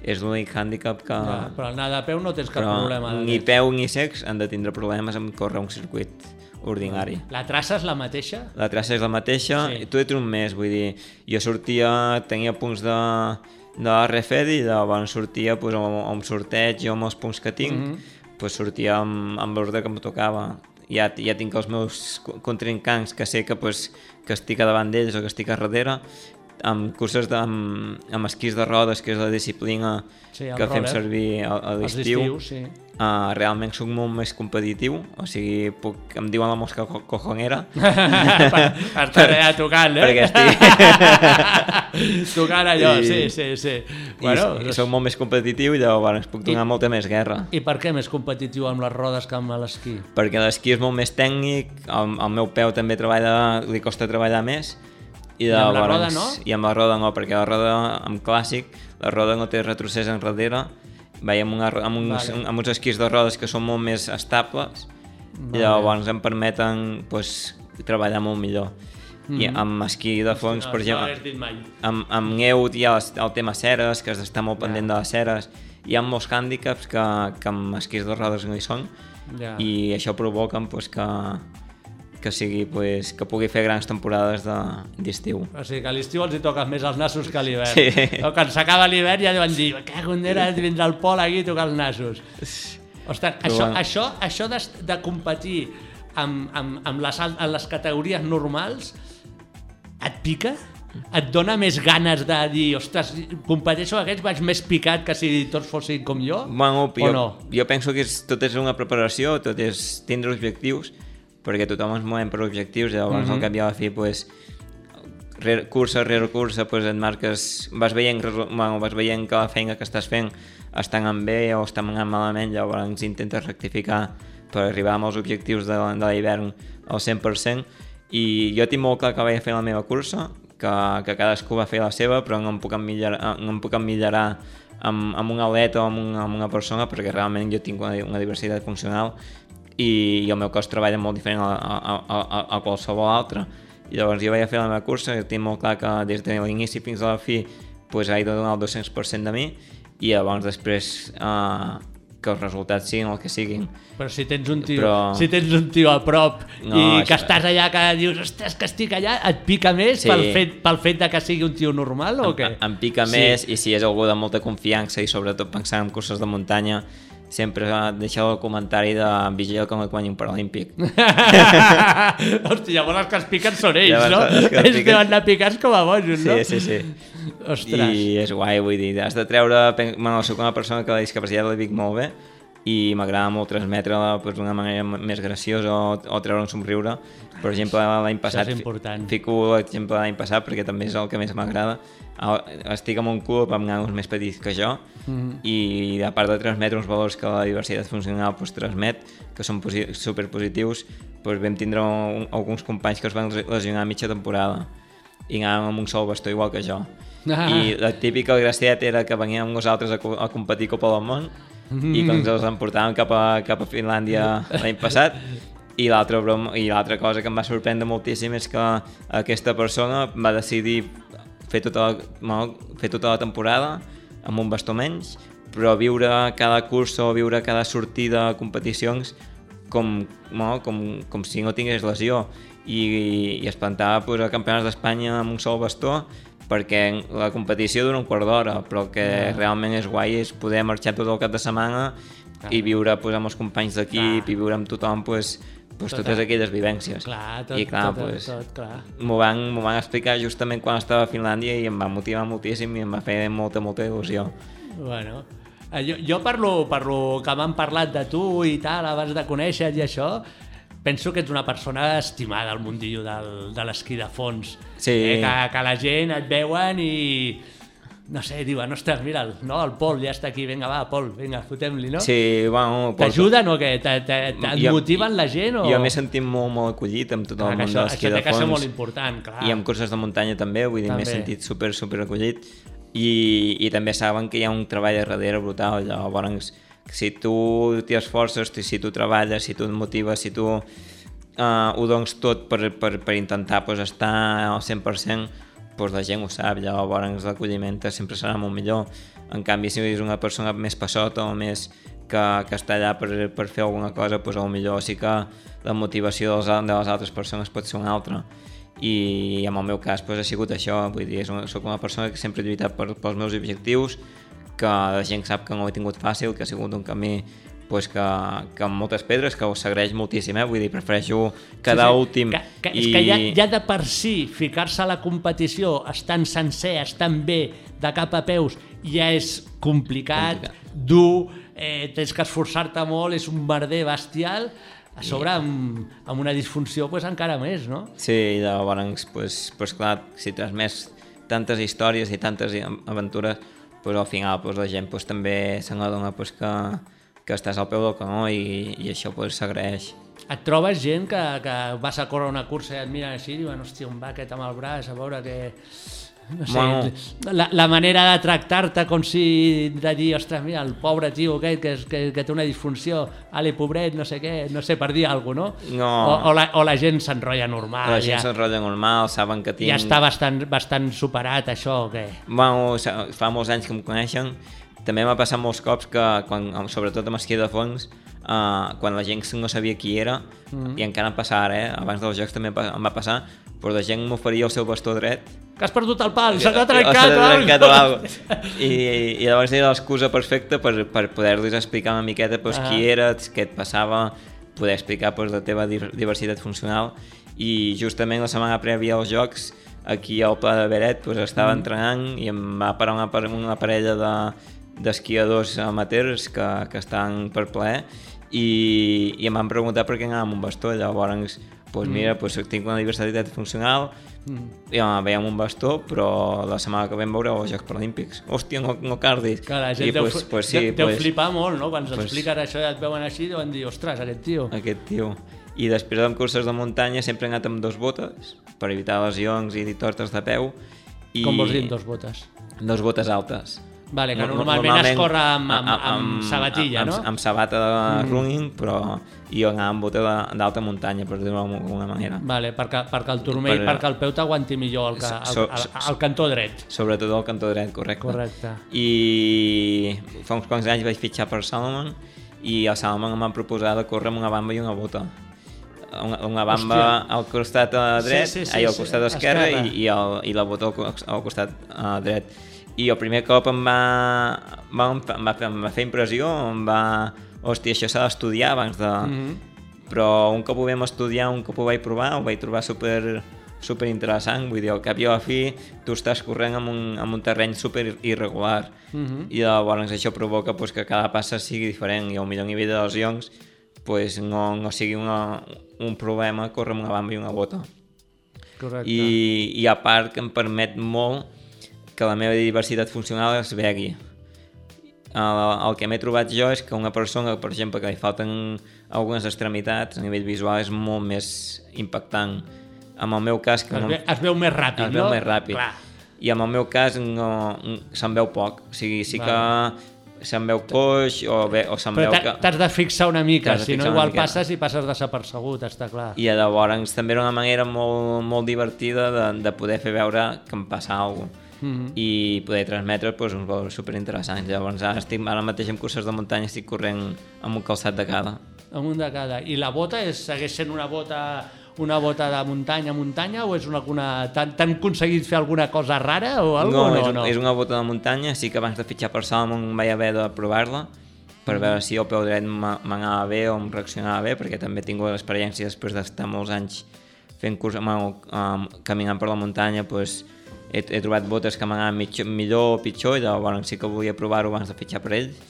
D: és l'únic hàndicap que...
B: Ja, però anar de peu no tens cap
D: però
B: problema.
D: Ni peu ni sex han de tindre problemes en córrer un circuit ordinari.
B: La traça és la mateixa?
D: La traça és la mateixa, sí. tu ets un mes, vull dir, jo sortia, tenia punts de, de RFED i llavors sortia pues, a, a un sorteig, jo amb els punts que tinc, mm -hmm. pues, sortia amb, amb l'ordre que em tocava. Ja, ja tinc els meus contrincants que sé que, pues, que estic a davant d'ells o que estic a darrere amb curses de, amb, amb esquís de rodes, que és la disciplina
B: Sí,
D: que fem
B: roller.
D: servir a, a l'estiu,
B: sí.
D: uh, realment soc molt més competitiu, o sigui, puc, em diuen la mosca co cojonera.
B: Per- Estàs allà tocant, eh?
D: Perquè estic...
B: Tocant allò, sí, sí, sí. Bueno,
D: I, i soc molt més competitiu i llavors puc donar molta més guerra.
B: I per què més competitiu amb les rodes que amb l'esquí?
D: perquè l'esquí és molt més tècnic, el, el meu peu també treballa, li costa treballar més, i,
B: I amb la roda no?
D: I amb la roda no, perquè la roda amb clàssic, la roda no té retrocés enrere, veiem una, amb, uns,
B: Vale.
D: amb uns esquís de rodes que són molt més estables,
B: Vale.
D: i llavors em permeten pues, treballar molt millor. I
B: Mhm.
D: amb esquí de fons,
B: No,
D: per
B: no
D: exemple, amb, amb neu hi ha el, el tema ceres, que has d'estar molt pendent de les ceres. Hi ha molts hàndicaps que, que amb esquís de rodes no hi són
B: Ja.
D: i això provoca pues, que, que, sigui, pues, que pugui fer grans temporades de- d'estiu.
B: O sigui que a l'estiu els hi toquen més els nassos que a l'hivern.
D: Sí.
B: O quan s'acaba l'hivern ja deuen dir que condera vindrà el pol aquí a tocar els nassos. Ostres,
D: Però
B: això,
D: bueno.
B: això, això de, de competir amb, amb, amb les, en les categories normals et pica? Et dona més ganes de dir, ostres, competeixo amb aquests, vaig més picat que si tots fossin com jo?
D: Bueno,
B: o
D: jo,
B: no?
D: jo penso que és, tot és una preparació, tot és tindre objectius, perquè tothom ens movem per objectius, llavors
B: Mhm.
D: al cap i a la fi, pues, rere, cursa rere cursa, pues, et marques, vas veient, bueno, vas veient que la feina que estàs fent està anant bé o està anant malament, llavors intentes rectificar per arribar amb els objectius de, de l'hivern al 100%, i jo tinc molt clar que vaig fer la meva cursa, que, que cadascú va fer la seva, però no em puc emmitjarar, no em puc emmitjarar amb, amb un atleta o amb, un, amb una persona perquè realment jo tinc una, una diversitat funcional i, i el meu cos treballa molt diferent a, a, a, a, a qualsevol altre. I llavors jo vaig a fer la meva cursa i tinc molt clar que des de l'inici fins a la fi pues, he de donar el 200% de mi i llavors després eh, que els resultats siguin el que siguin.
B: Però si tens un tio,
D: Però-
B: si tens un tio a prop
D: No,
B: i que
D: això-
B: estàs allà que dius, ostres, que estic allà, et pica més
D: Sí.
B: pel, fet, pel fet de que sigui un tio normal o què?
D: Em pica
B: Sí.
D: més i si és algú de molta confiança i sobretot pensant en curses de muntanya sempre deixeu el comentari de vigilar com et guanyi un paralímpic.
B: Hòstia, llavors els que es piquen són ells,
D: Llavors
B: no?
D: els que es
B: Ells deuen anar picats com a bojos, no?
D: Sí, sí, sí.
B: Ostres.
D: I és guai, vull dir, has de treure... Bueno, soc una persona que la discapacitat la vic molt bé i m'agrada molt transmetre-la pues, d'una manera més graciosa o, o treure un somriure. Per exemple, l'any passat...
B: és important.
D: fi- Fico l'exemple de l'any passat perquè també és el que més m'agrada. Estic en un club amb nanos més petits que jo
B: Mhm.
D: i a part de transmetre uns valors que la diversitat funcional pues, transmet, que són posi superpositius, pues, vam tindre un, alguns companys que es van lesionar a mitja temporada i anàvem amb un sol bastó igual que jo.
B: Ah.
D: I la típica gracieta era que veníem amb nosaltres a, co- a competir Copa del Món i que ens els emportàvem cap a, cap a Finlàndia l'any passat i l'altra broma i l'altra cosa que em va sorprendre moltíssim és que aquesta persona va decidir fer tota la, fer tota la temporada amb un bastó menys però viure cada curs o viure cada sortida a competicions com, bueno, com, com si no tingués lesió. I, i es plantava pues, a campionats d'Espanya amb un sol bastó perquè la competició dura un quart d'hora però el que
B: Ja.
D: realment és guai és poder marxar tot el cap de setmana i viure pues, amb els companys d'equip i viure amb tothom pues, pues,
B: Tot
D: totes
B: el-
D: aquelles vivències
B: Clar, tot,
D: i clar,
B: tot,
D: pues,
B: tot, clar.
D: m'ho van, van explicar justament quan estava a Finlàndia i em va motivar moltíssim i em va fer molta, molta il·lusió
B: Bueno, eh, jo, jo parlo, parlo que m'han parlat de tu i tal, abans de conèixer i això, penso que ets una persona estimada al mundillo del, de l'esquí de fons.
D: Sí.
B: Eh, que, que la gent et veuen i no sé, diuen, ostres, mira'l, no, el Pol ja està aquí, vinga, va, Pol, vinga, fotem-li, no?
D: Sí, bueno...
B: T'ajuden o què? Et
D: Jo-
B: motiven la gent o...?
D: Jo m'he sentit molt, molt acollit amb tot el
B: Clar, que
D: món
B: això-
D: de l'esquí
B: això
D: de
B: té que ser
D: fons.
B: molt important, clar.
D: I amb curses de muntanya també, vull dir, m'he sentit super, super acollit. I, I també saben que hi ha un treball a darrere brutal, llavors si tu t'hi esforces, si tu treballes, si tu et motives, si tu uh, ho dones tot per, per, per intentar pues, estar al 100%, pues, la gent ho sap, llavors l'acolliment sempre serà molt millor. En canvi, si és una persona més passota o més que, que està allà per, per fer alguna cosa, pues, millor sí que la motivació dels, de les altres persones pot ser una altra i en el meu cas pues, ha sigut això, vull dir, una, soc una persona que sempre he lluitat per, pels meus objectius, que la gent sap que no ho he tingut fàcil, que ha sigut un camí pues, que, que amb moltes pedres, que ho segueix moltíssim, eh? vull dir, prefereixo quedar sí, sí. últim.
B: Que, que, i... És que ja, ja de per si ficar-se a la competició estant sencer, estant bé, de cap a peus, ja és complicat, complicat. dur, eh, tens que esforçar-te molt, és un merder bestial, a sobre amb, amb una disfunció pues, encara més, no?
D: Sí, i llavors, pues, pues, clar, si tens més tantes històries i tantes aventures, pues, al final pues, la gent pues, també se n'adona pues, que, que estàs al peu del canó i, i això pues, s'agraeix.
B: Et trobes gent que, que vas a córrer una cursa i et miren així i diuen, hòstia, un aquest amb el braç, a veure que no sé, bueno. la, la manera de tractar-te com si de dir, ostres, mira, el pobre tio aquest que, que, que té una disfunció, ale, pobret, no sé què, no sé, per dir alguna cosa, no?
D: no.
B: O, o, la, o la gent s'enrotlla normal.
D: La gent ja, s'enrotlla normal, saben que tinc...
B: Ja està bastant, bastant superat això o què?
D: Bueno, fa molts anys que em coneixen, també m'ha passat molts cops que, quan, sobretot amb esquí de fons, uh, quan la gent no sabia qui era, mm -hmm. i encara em passa ara, eh? abans dels jocs també em va passar, però la gent m'oferia el seu bastó dret
B: que has perdut el pal, se t'ha trencat,
D: trencat o I, I llavors era l'excusa perfecta per, per poder-los explicar una miqueta pues, ah. qui eres, què et passava, poder explicar pues, la teva diversitat funcional i justament la setmana prèvia als jocs aquí al Pla de Beret pues, estava mm. entrenant i em va parar una, una parella de, d'esquiadors amateurs que, que estan per plaer i, i em van preguntar per què anàvem amb un bastó llavors pues mm. mira, pues, tinc una diversitat funcional mm. ja veiem un bastó però la setmana que vam veure els Jocs Paralímpics hòstia, no, no cardis
B: Clar, la gent I, deu, pues, pues, sí, deu pues, flipar molt no? quan pues, això i et veuen així deuen dir, ostres, aquest tio
D: aquest tio i després amb curses de muntanya sempre he anat amb dos botes per evitar lesions i tortes de peu
B: i... com vols dir dos botes?
D: dos botes altes
B: Vale, que normalment, normalment es corre amb, amb, amb, amb sabatilla,
D: amb,
B: no?
D: Amb, amb sabata de mm. running, però jo anava amb bota d'alta muntanya, per dir-ho d'alguna manera.
B: Vale, perquè, perquè el turmell, per, perquè el peu t'aguanti millor el, el, so, el, el, el cantó dret.
D: Sobretot el cantó dret, correcte.
B: Correcte.
D: I fa uns quants anys vaig fitxar per Salomon i a Salomon em van proposar de córrer amb una bamba i una bota una, una bamba Hòstia. al costat dret, sí, sí, sí, ai, al costat sí, esquerre, esquerre. I, i, el, i la bota al, al costat uh, dret i el primer cop em va, va, em va, em va fer impressió, em va... Hòstia, això s'ha d'estudiar abans de... Mm -hmm. Però un cop ho vam estudiar, un cop ho vaig provar, ho vaig trobar super, super interessant, vull dir, al cap i a la fi tu estàs corrent en un, en un terreny super irregular mm -hmm. i llavors això provoca pues, que cada passa sigui diferent i millor nivell de lesions pues, no, no sigui una, un problema córrer amb una bamba i una bota.
B: Correcte.
D: I, I a part que em permet molt que la meva diversitat funcional es vegui. El, el que m'he trobat jo és que una persona, per exemple, que li falten algunes extremitats a nivell visual és molt més impactant. En el meu cas... Que
B: es,
D: no,
B: ve, es veu més ràpid,
D: es
B: no?
D: Es veu més ràpid. Clar. I en el meu cas no, se'n veu poc. O sigui, sí vale. que se'n veu coix o, ve, o se'n veu que...
B: t'has de fixar una mica, si no igual passes i passes desapercebut, està clar.
D: I llavors també era una manera molt, molt divertida de, de poder fer veure que em passa alguna cosa mm -hmm. i poder transmetre doncs, uns valors superinteressants. Llavors ara, estic, ara mateix en curses de muntanya estic corrent amb un calçat de cada.
B: Amb un de cada. I la bota és, segueix sent una bota una bota de muntanya a muntanya o és una, una t'han aconseguit fer alguna cosa rara o alguna
D: no,
B: no,
D: és, no? és una bota de muntanya, sí que abans de fitxar per Salomon vaig haver de provar-la per veure si el peu dret m'anava bé o em reaccionava bé, perquè també he tingut l'experiència després d'estar molts anys fent curs, um, caminant per la muntanya, doncs, he, he trobat botes que m'anaven millor o pitjor i llavors sí que volia provar-ho abans de fitxar per ells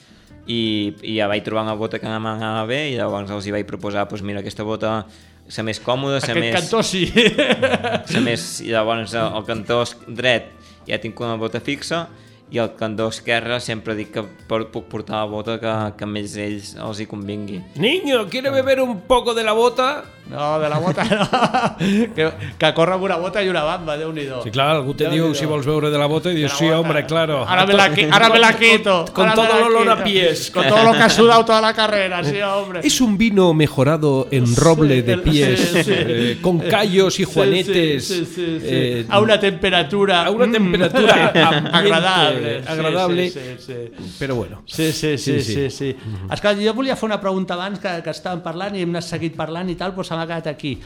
D: i, i ja vaig trobar una bota que m'anava bé i llavors els hi vaig proposar pues mira aquesta bota la més còmoda, la més...
B: cantó sí.
D: La més... I llavors el, el cantó dret ja tinc una bota fixa i el cantó esquerre sempre dic que puc portar la bota que, que més ells els hi convingui.
C: Niño, ¿quiere beber un poco de la bota?
B: No, de la bota no. que, que corre amb una bota i una bamba, déu-n'hi-do.
C: Sí, clar, algú te diu si vols veure de la bota i dius, sí, hombre, claro.
B: Ahora me la, ahora me la quito.
C: Con
B: me
C: todo el olor a pies.
B: Con todo lo que ha sudado toda la carrera, sí, hombre.
C: Es un vino mejorado en roble de pies,
B: sí, sí.
C: eh, con callos y juanetes.
B: sí, sí, sí, sí.
C: eh,
B: a una temperatura.
C: a una
B: mm,
C: temperatura ambiente,
B: agradable. sí,
C: agradable.
B: Sí, sí, sí.
C: Però bueno.
B: Sí, sí, sí,
C: Sí,
B: sí.
C: sí.
B: sí, sí. Esclar, jo volia fer una pregunta abans que, que estàvem parlant i hem anat seguit parlant i tal, però se m'ha quedat aquí.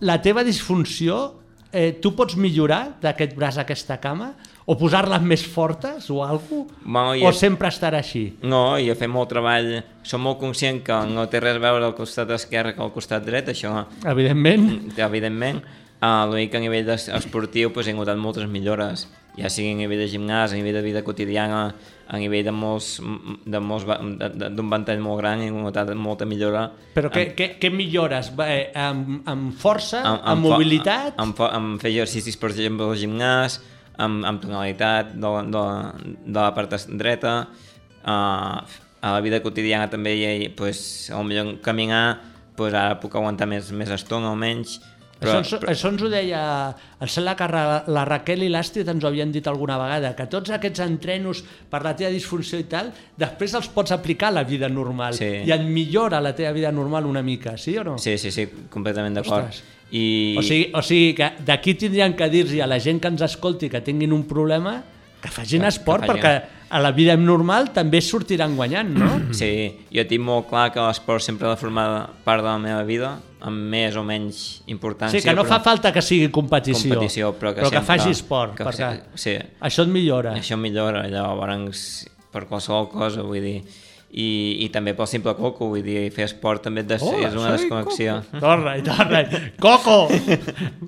B: La teva disfunció, eh, tu pots millorar d'aquest braç a aquesta cama? O posar-les més fortes o alguna
D: Bueno, i
B: O sempre estarà així?
D: No, jo fem molt treball, som molt conscient que no té res a veure al costat esquerre que al costat dret, això
B: Evidentment.
D: evidentment. Uh, L'únic que a nivell es- esportiu pues, he notat moltes millores, ja sigui a nivell de gimnàs, a nivell de vida quotidiana, a nivell de molts, de molts d'un ventall molt gran, he notat molta millora.
B: Però què, què, què millores? Eh, amb, amb força, amb, amb,
D: fo-
B: mobilitat?
D: Amb, fo- amb fer exercicis, per exemple, al gimnàs, amb, amb tonalitat de, la- de, de la part dreta, uh, a la vida quotidiana també, i, pues, potser caminar, pues, ara puc aguantar més, més estona almenys,
B: Però, això, ens, això ens ho deia, em sembla que la, la Raquel i l'Àstrid ens ho havien dit alguna vegada, que tots aquests entrenos per la teva disfunció i tal, després els pots aplicar a la vida normal
D: Sí.
B: i et millora la teva vida normal una mica, sí o no?
D: Sí, sí, sí, completament d'acord. I...
B: O sigui, o sigui que d'aquí tindrien que dir-hi a la gent que ens escolti que tinguin un problema que facin
D: Que-
B: esport
D: que facin.
B: perquè a la vida normal també sortiran guanyant, no?
D: Sí, jo tinc molt clar que l'esport sempre ha de formar part de la meva vida, amb més o menys importància.
B: Sí, que no
D: però...
B: fa falta que sigui competició,
D: competició però que,
B: però que
D: sempre,
B: faci esport,
D: que,
B: perquè
D: sí,
B: això et millora.
D: Això em millora, llavors, per qualsevol cosa, vull dir, i, i també pel simple coco, vull dir, fer esport també és,
B: Hola,
D: és una desconnexió.
B: Torna, torna. Coco,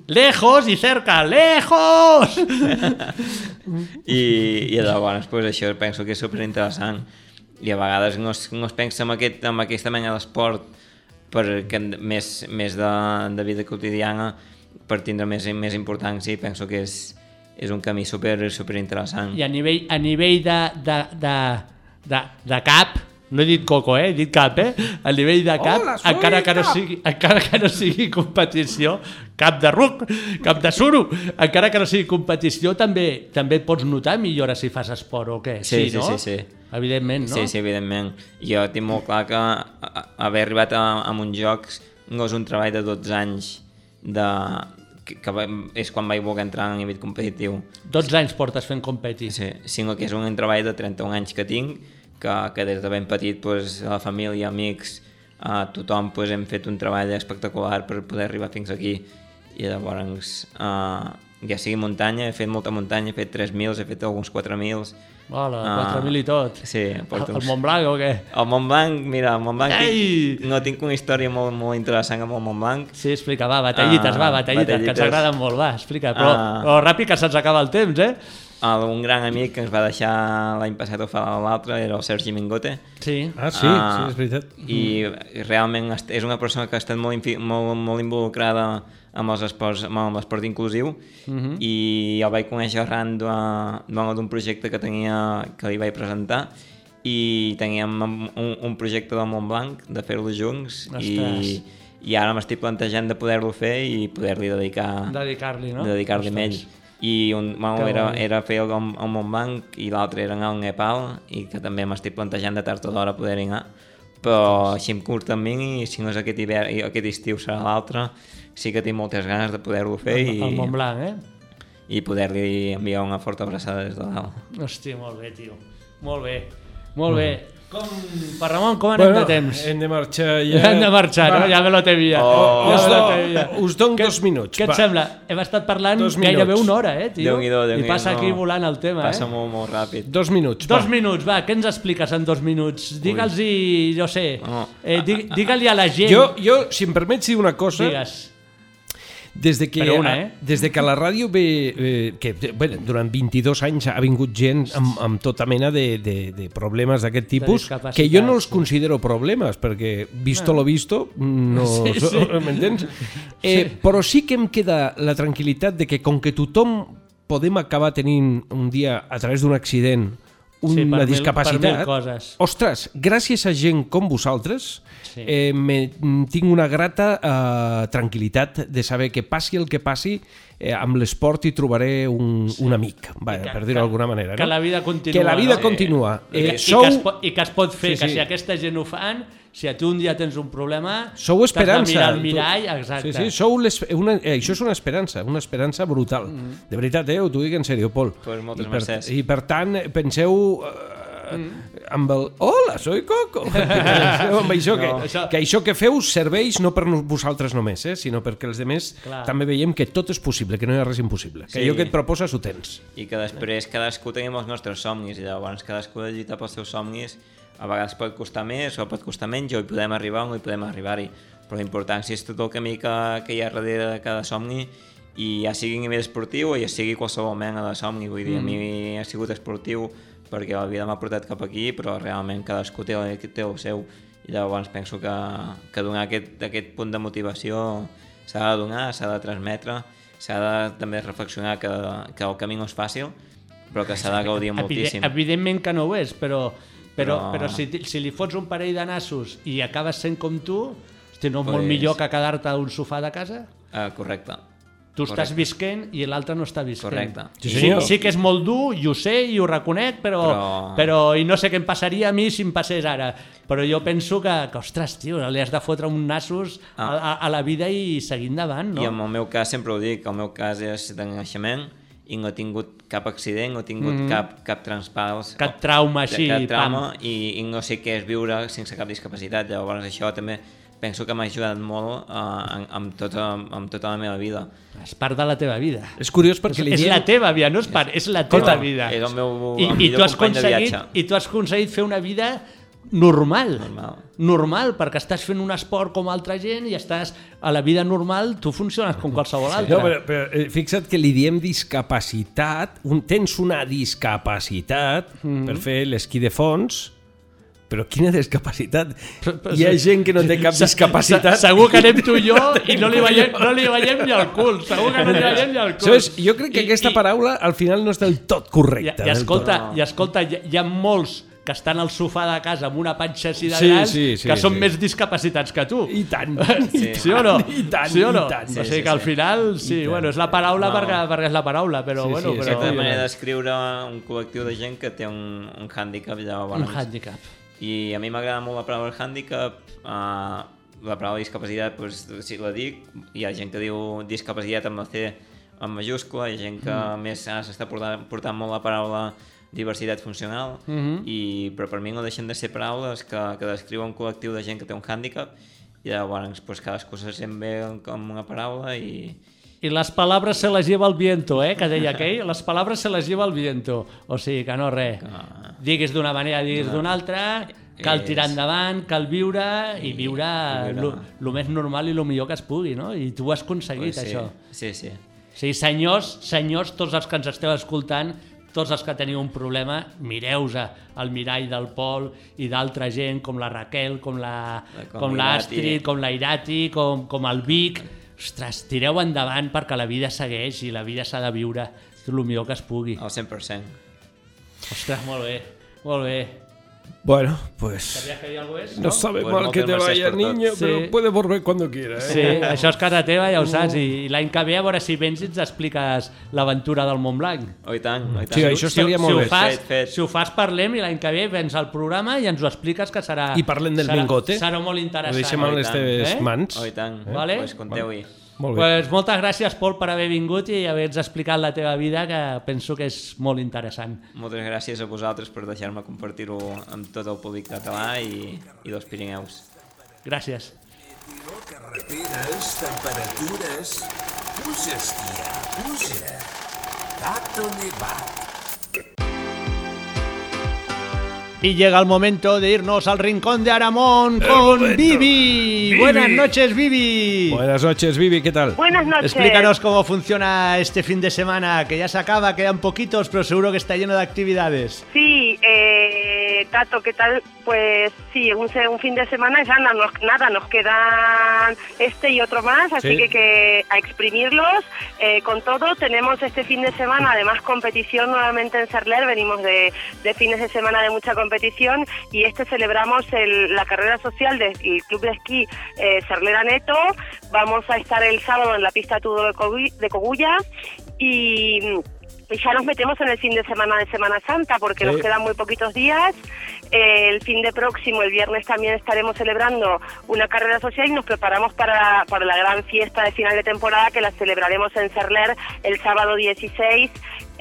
B: lejos y cerca, lejos.
D: I, i llavors pues, això penso que és superinteressant i a vegades no es, no es pensa en, aquest, en aquesta mena d'esport perquè més, més de, de vida quotidiana per tindre més, més importància i penso que és, és un camí super, super interessant.
B: I a nivell, a nivell de, de, de, de, de cap, no he dit coco, eh? he dit cap, eh? A nivell de cap,
C: Hola,
B: encara, que no sigui, encara que no sigui competició, cap de ruc, cap de suro, encara que no sigui competició, també també et pots notar millora si fas esport o què?
D: Sí, sí,
B: no?
D: sí, sí.
B: Evidentment, no?
D: Sí, sí, evidentment. Jo tinc molt clar que haver arribat a, a uns jocs no és un treball de 12 anys de, que, és quan vaig voler entrar a nivell competitiu.
B: 12 anys portes fent competi.
D: Sí, sinó que és un treball de 31 anys que tinc, que, que des de ben petit pues, la família, amics, a tothom pues, hem fet un treball espectacular per poder arribar fins aquí. I llavors, uh, ja sigui muntanya, he fet molta muntanya, he fet 3.000, he fet alguns 4.000.
B: Hola,
D: Ah,
B: 4.000 i tot.
D: Sí, porto
B: El
D: uns-
B: Montblanc o què?
D: El Montblanc, mira, el Montblanc
B: Ei!
D: tinc, no tinc una història molt, molt interessant amb el Montblanc.
B: Sí, explica, va, batallites,
D: Ah,
B: va, batallites, que ens
D: batallites.
B: agraden molt, va, explica. Però,
D: Ah.
B: però ràpid que se'ns acaba el temps, eh?
D: Un gran amic que ens va deixar l'any passat o fa l'altre era el Sergi Mingote.
B: Sí.
C: Ah, sí, sí, és veritat.
D: I realment és una persona que ha estat molt, molt, molt involucrada amb els esports, amb l'esport inclusiu
B: Mhm.
D: i el vaig conèixer arran d'un projecte que tenia que li vaig presentar i teníem un, un projecte del Montblanc de fer-lo junts i,
B: Ostres.
D: i ara m'estic plantejant de poder-lo fer i poder-li dedicar
B: Dedicar-li, no?
D: de dedicar-li amb ell. I un, bueno,
B: Que
D: era, era fer el, el Montblanc i l'altre era anar al Nepal i que també m'estic plantejant de tard o d'hora poder anar però així en curt termini i si no és aquest, hivern, aquest estiu serà l'altre sí que tinc moltes ganes de poder-lo fer
B: El,
D: i,
B: el Montblanc, eh?
D: i poder-li enviar una forta abraçada des de dalt
B: Hòstia, molt bé, tio. Molt bé. Molt bé. Com, per Ramon, com anem
C: Bueno,
B: de temps?
C: hem de marxar ja.
B: Hem de marxar,
C: Va.
B: no? Ja me lo temia.
C: Oh.
B: ja
C: Us
B: me lo
C: do-
B: temia.
C: us dono dos minuts,
B: Què et sembla? Hem estat parlant
C: Dos
B: gairebé una hora, eh, tio?
D: Déu-n'hi-do,
B: I
D: Déu-n'hi-do.
B: passa aquí volant el tema,
D: passa
B: eh?
D: molt, molt ràpid
C: Dos minuts,
B: Dos
C: va.
B: minuts, va, què ens expliques en dos minuts? Digue'ls-hi, jo sé,
D: Oh.
B: eh, dig- digue-li a la gent...
C: Jo, jo, si em permets dir una cosa...
B: Digues.
C: Des de que,
B: Però una, eh?
C: des de que la ràdio ve, eh, que bueno, durant 22 anys ha vingut gent amb, amb tota mena de, de, de problemes d'aquest tipus,
B: discapacitat,
C: que jo no els considero problemes, perquè visto
B: Ah.
C: lo visto, no...
B: Sí, sí.
C: M'entens? Eh, però sí que em queda la tranquil·litat de que com que tothom podem acabar tenint un dia, a través d'un accident, una
B: Sí, per mil-
C: discapacitat...
B: per mil coses.
C: Ostres, gràcies a gent com vosaltres
B: Sí.
C: eh, me, tinc una grata eh, tranquil·litat de saber que passi el que passi eh, amb l'esport hi trobaré un, un amic, va,
B: que-
C: per dir-ho d'alguna manera.
B: Que
C: no?
B: la vida continua.
C: Que la vida
B: no?
C: continua.
B: I, que,
C: Eh,
B: i,
C: sou,
B: que es pot, I que es pot fer,
C: Sí,
B: que
C: sí.
B: si aquesta gent ho fan, si a tu un dia tens un problema,
C: Sou
B: t'has de
C: esperança.
B: mirar
C: Tu-
B: mirall, exacte.
C: Sí, sí, sou les, una, eh, això és una esperança, una esperança brutal.
B: Mm.
C: De veritat, eh, ho t'ho dic en sèrio, Pol.
D: Pues moltes
C: I per,
D: mercès.
C: I per tant, penseu eh,
B: Mm.
C: amb el hola, soy Coco. Amb això, que,
B: No. Això-
C: que això que feu serveix no per vosaltres només, eh, sinó perquè els demés
B: Clar.
C: també veiem que tot és possible, que no hi ha res impossible. Que
D: Sí.
C: allò que et proposes ho tens.
D: I que després cadascú tenim els nostres somnis i llavors cadascú ha de lluitar pels seus somnis a vegades pot costar més o pot costar menys o hi podem arribar o no hi podem arribar-hi. Però l'important és tot el camí que, que hi ha darrere de cada somni i ja sigui a nivell esportiu o ja sigui qualsevol mena de somni. Vull dir, a mi ha sigut esportiu perquè la vida m'ha portat cap aquí però realment cadascú té, el- té el seu. I llavors penso que, que donar aquest, aquest punt de motivació s'ha de donar, s'ha de transmetre s'ha de també reflexionar que, que el camí no és fàcil però que s'ha de gaudir moltíssim.
B: Evidentment que no ho és, però, però,
D: Però-
B: però si, si li fots un parell de nassos i acabes sent com tu, hosti, no és
D: Pues-
B: molt millor que quedar-te a un sofà de casa?
D: uh, correcte
B: Tu
D: Correcte.
B: estàs visquent i l'altre no està visquent.
D: Correcte.
C: Sí,
B: Sí, sí que és molt dur, i ho sé, i ho reconec, però, però...
D: Però-
B: i no sé què em passaria a mi si em passés ara. Però jo penso que, que ostres, tio, li has de fotre un nassos a, a, a la vida i seguir endavant, no?
D: I en el meu cas sempre ho dic, el meu cas és de naixement i no he tingut cap accident, no he tingut
B: Mhm.
D: cap, cap transpals,
B: Cap trauma així,
D: cap trauma
B: pam.
D: i, i no sé què és viure sense cap discapacitat, llavors això també penso que m'ha ajudat molt uh, amb, amb, tota, amb tota la meva vida.
B: És part de la teva vida.
C: És curiós perquè li
B: és
C: diem...
B: la teva vida, no és part, és la teva
D: Total,
B: vida.
D: és el meu-
B: I,
D: el
B: i,
D: millor
B: tu has
D: company de
B: aconseguit,
D: viatge.
B: I tu has aconseguit fer una vida normal.
D: Normal.
B: Normal, perquè estàs fent un esport com altra gent i estàs a la vida normal, tu funciones com qualsevol altre.
C: No, però, però eh, fixa't que li diem discapacitat, un, tens una discapacitat mm. per fer l'esquí de fons, però quina discapacitat? Hi ha gent que no té cap discapacitat.
B: se- Segur que anem tu i jo i no li veiem, no li veiem ni el cul. Segur que no li veiem ni el cul.
C: Saps? Jo crec que aquesta paraula al final no és del tot
B: I,
C: correcta.
B: i
C: del
B: escolta,
C: tot.
B: i escolta hi, hi ha molts que estan al sofà de casa amb una panxa així de
C: Sí,
B: gran
C: sí, sí,
B: que són
C: sí.
B: més discapacitats que tu.
C: I tant.
B: Sí, sí o no?
C: I tant,
B: sí o no?
C: i tant.
B: o
C: Sí,
B: sigui
C: sí,
B: que al final, sí, bueno, és la paraula
D: No.
B: perquè, perquè és la paraula, però
C: Sí,
B: bueno,
C: sí,
B: però...
D: Aquesta manera d'escriure un col·lectiu de gent que té un, un hàndicap llavors.
B: Un hàndicap.
D: I a mi m'agrada molt la paraula hàndicap, uh, la paraula discapacitat, doncs, si la dic, hi ha gent que diu discapacitat amb la C en majúscula, hi ha gent que
B: Mm.
D: més ara s'està portant, portant molt la paraula diversitat funcional,
B: Mhm.
D: i, però per mi no deixen de ser paraules que, que descriuen un col·lectiu de gent que té un hàndicap, i llavors doncs, cadascú se sent bé com una paraula i,
B: I les palabras se les lleva el viento, eh? Que deia aquell, les palabres se les lleva el viento. O sigui que no res. Diguis d'una manera, diguis
D: No.
B: d'una altra, cal tirar endavant, cal viure i
D: i viure.
B: el més normal i el millor que es pugui, no? I tu ho has aconseguit,
D: Pues sí,
B: això.
D: sí, sí.
B: Sí, senyors, senyors, tots els que ens esteu escoltant, tots els que teniu un problema, mireu-vos al mirall del Pol i d'altra gent com la Raquel, com la
D: Com
B: com l'Astrid, com la Irati, com, com el Vic. Ostres, tireu endavant perquè la vida segueix i la vida s'ha de viure el millor que es pugui.
D: Al 100%.
B: Ostres, molt bé, molt bé.
C: Bueno, pues...
B: ¿Sabías que algo eso?
C: No sabe
D: Pues
C: mal que te vaya, niño,
B: Sí.
C: pero puede volver cuando quiera. Eh?
B: Sí, això és casa teva, ja ho saps, i l'any que ve a veure si vens i ens expliques l'aventura del Montblanc.
D: Oh, i tant, oh, i tant.
C: Sí, això estaria
B: si,
C: molt
B: si
C: bé.
B: Ho fas,
D: Fet, fet.
B: Si ho fas, parlem i l'any que ve vens al programa i ens ho expliques que serà...
C: I parlem del
B: serà,
C: Mingote.
B: Serà molt
C: Ho
B: interessant.
C: deixem en
D: Oh,
C: les
D: tant.
C: teves
B: Eh?
C: mans.
D: Oh, i tant.
B: Eh? Vale?
D: Pues compteu-hi.
C: Molt bé.
B: Pues moltes gràcies, Pol, per haver vingut i haver-nos explicat la teva vida, que penso que és molt interessant.
D: Moltes gràcies a vosaltres per deixar-me compartir-ho amb tot el públic català i, i dels Pirineus.
B: Gràcies.
A: Carreteres, temperatures... Puja, esquiar, puja. Tato nevat.
B: Y llega el momento de irnos al rincón de Aramón con Vivi. Buenas noches, Vivi.
C: Buenas noches, Vivi, ¿qué tal?
O: Buenas noches.
B: Explícanos cómo funciona este fin de semana, que ya se acaba, quedan poquitos, pero seguro que está lleno de actividades.
O: Sí, eh, Tato, ¿qué tal? Pues sí, un, un fin de semana ya no nada, nos quedan este y otro más, así
P: Sí.
O: que, que a exprimirlos eh, con todo. Tenemos este fin de semana, además, competición nuevamente en Serler, venimos de, de fines de semana de mucha competición y este celebramos el- la carrera social del Club de Esquí eh, Serlera Neto. Vamos a estar el sábado en la pista Tudo de, Cogu- de Cogulla y... Y ya nos metemos en el fin de semana de Semana Santa porque
P: Sí.
O: nos quedan muy poquitos días. El fin de próximo, el viernes, también estaremos celebrando una carrera social y nos preparamos para, para la gran fiesta de final de temporada que la celebraremos en Cerler el sábado 16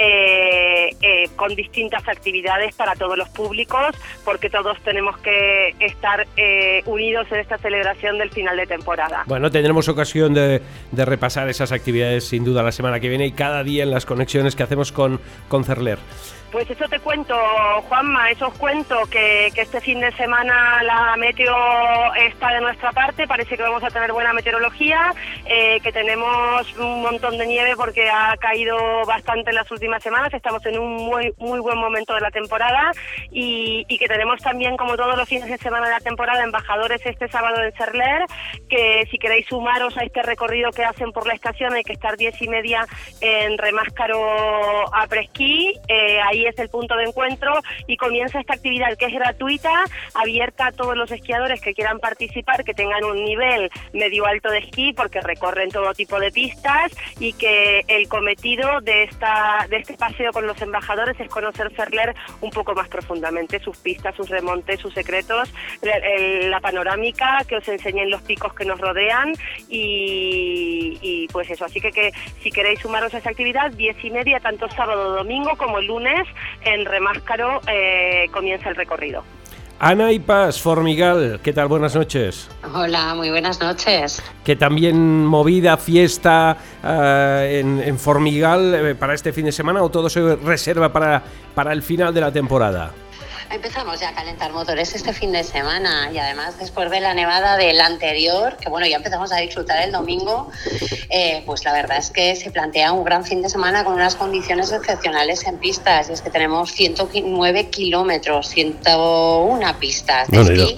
O: eh, eh, con distintas actividades para todos los públicos porque todos tenemos que estar eh, unidos en esta celebración del final de temporada.
C: Bueno, tendremos ocasión de, de repasar esas actividades sin duda la semana que viene y cada día en las conexiones que hacemos con, con Cerler.
O: Pues eso te cuento, Juanma, eso os cuento, que, este fin de semana la meteo está de nuestra parte, parece que vamos a tener buena meteorología, eh, que tenemos un montón de nieve porque ha caído bastante en las últimas semanas, estamos en un muy, muy buen momento de la temporada y, que tenemos también, como todos los fines de semana de la temporada, embajadores este sábado en Cerler, que si queréis sumaros a este recorrido que hacen por la estación hay que estar diez y media en Remáscaro a Presquí, eh, es el punto de encuentro y comienza esta actividad que es gratuita, abierta a todos los esquiadores que quieran participar, que tengan un nivel medio alto de esquí porque recorren todo tipo de pistas y que el cometido de esta de este paseo con los embajadores es conocer Ferler un poco más profundamente, sus pistas, sus remontes, sus secretos, la panorámica, que os enseñen los picos que nos rodean y, pues eso, así que, que si queréis sumaros a esta actividad, diez y media, tanto sábado, domingo como lunes, en Remáscaro eh, comienza el recorrido.
C: Ana y Paz, Formigal, ¿qué tal? Buenas noches.
Q: Hola, muy buenas noches.
C: Que también movida, fiesta eh, en, en Formigal eh, para este fin de semana o todo se reserva para, para el final de la temporada.
Q: Empezamos ya a calentar motores este fin de semana y además después de la nevada del anterior, que bueno, ya empezamos a disfrutar el domingo, eh, pues la verdad es que se plantea un gran fin de semana con unas condiciones excepcionales en pistas y es que tenemos 109 kilómetros, 101 pistas de
C: No,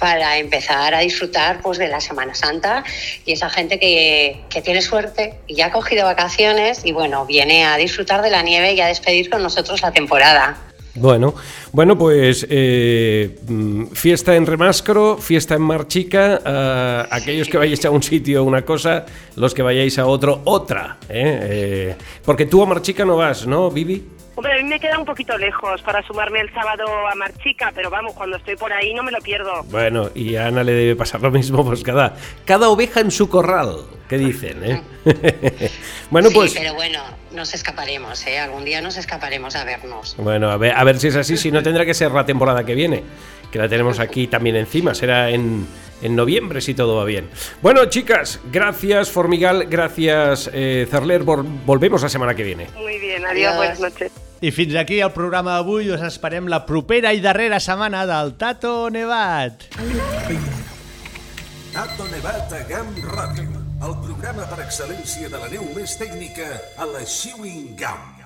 Q: para empezar a disfrutar pues de la Semana Santa y esa gente que, que tiene suerte y ya ha cogido vacaciones y bueno, viene a disfrutar de la nieve y a despedir con nosotros la temporada.
C: Bueno, bueno, pues eh, mm, fiesta en Remáscaro, fiesta en Marchica, eh, aquellos que vayáis a un sitio una cosa, los que vayáis a otro otra, ¿eh? Eh, porque tú a Marchica no vas, ¿no, Vivi?
O: Hombre, a mí me queda un poquito lejos para sumarme el sábado a Marchica, pero vamos, cuando estoy por ahí no me lo pierdo.
C: Bueno, y a Ana le debe pasar lo mismo, pues cada, cada oveja en su corral, ¿qué dicen, eh? bueno,
Q: Sí,
C: pues...
Q: pero bueno, nos escaparemos, ¿eh? Algún día nos escaparemos a vernos.
C: Bueno, a ver, a ver si es así, si no tendrá que ser la temporada que viene, que la tenemos aquí también encima, será en, en noviembre si todo va bien. Bueno, chicas, gracias Formigal, gracias eh, Cerler, vol- volvemos la semana que viene.
O: Muy bien, adiós, buenas noches.
B: I fins aquí el programa d'avui. Us esperem la propera i darrera setmana del Tato Nevat.
A: Tato Nevat a GAM Ràdio, el programa per excel·lència de la neu més tècnica a la Chewing Gum.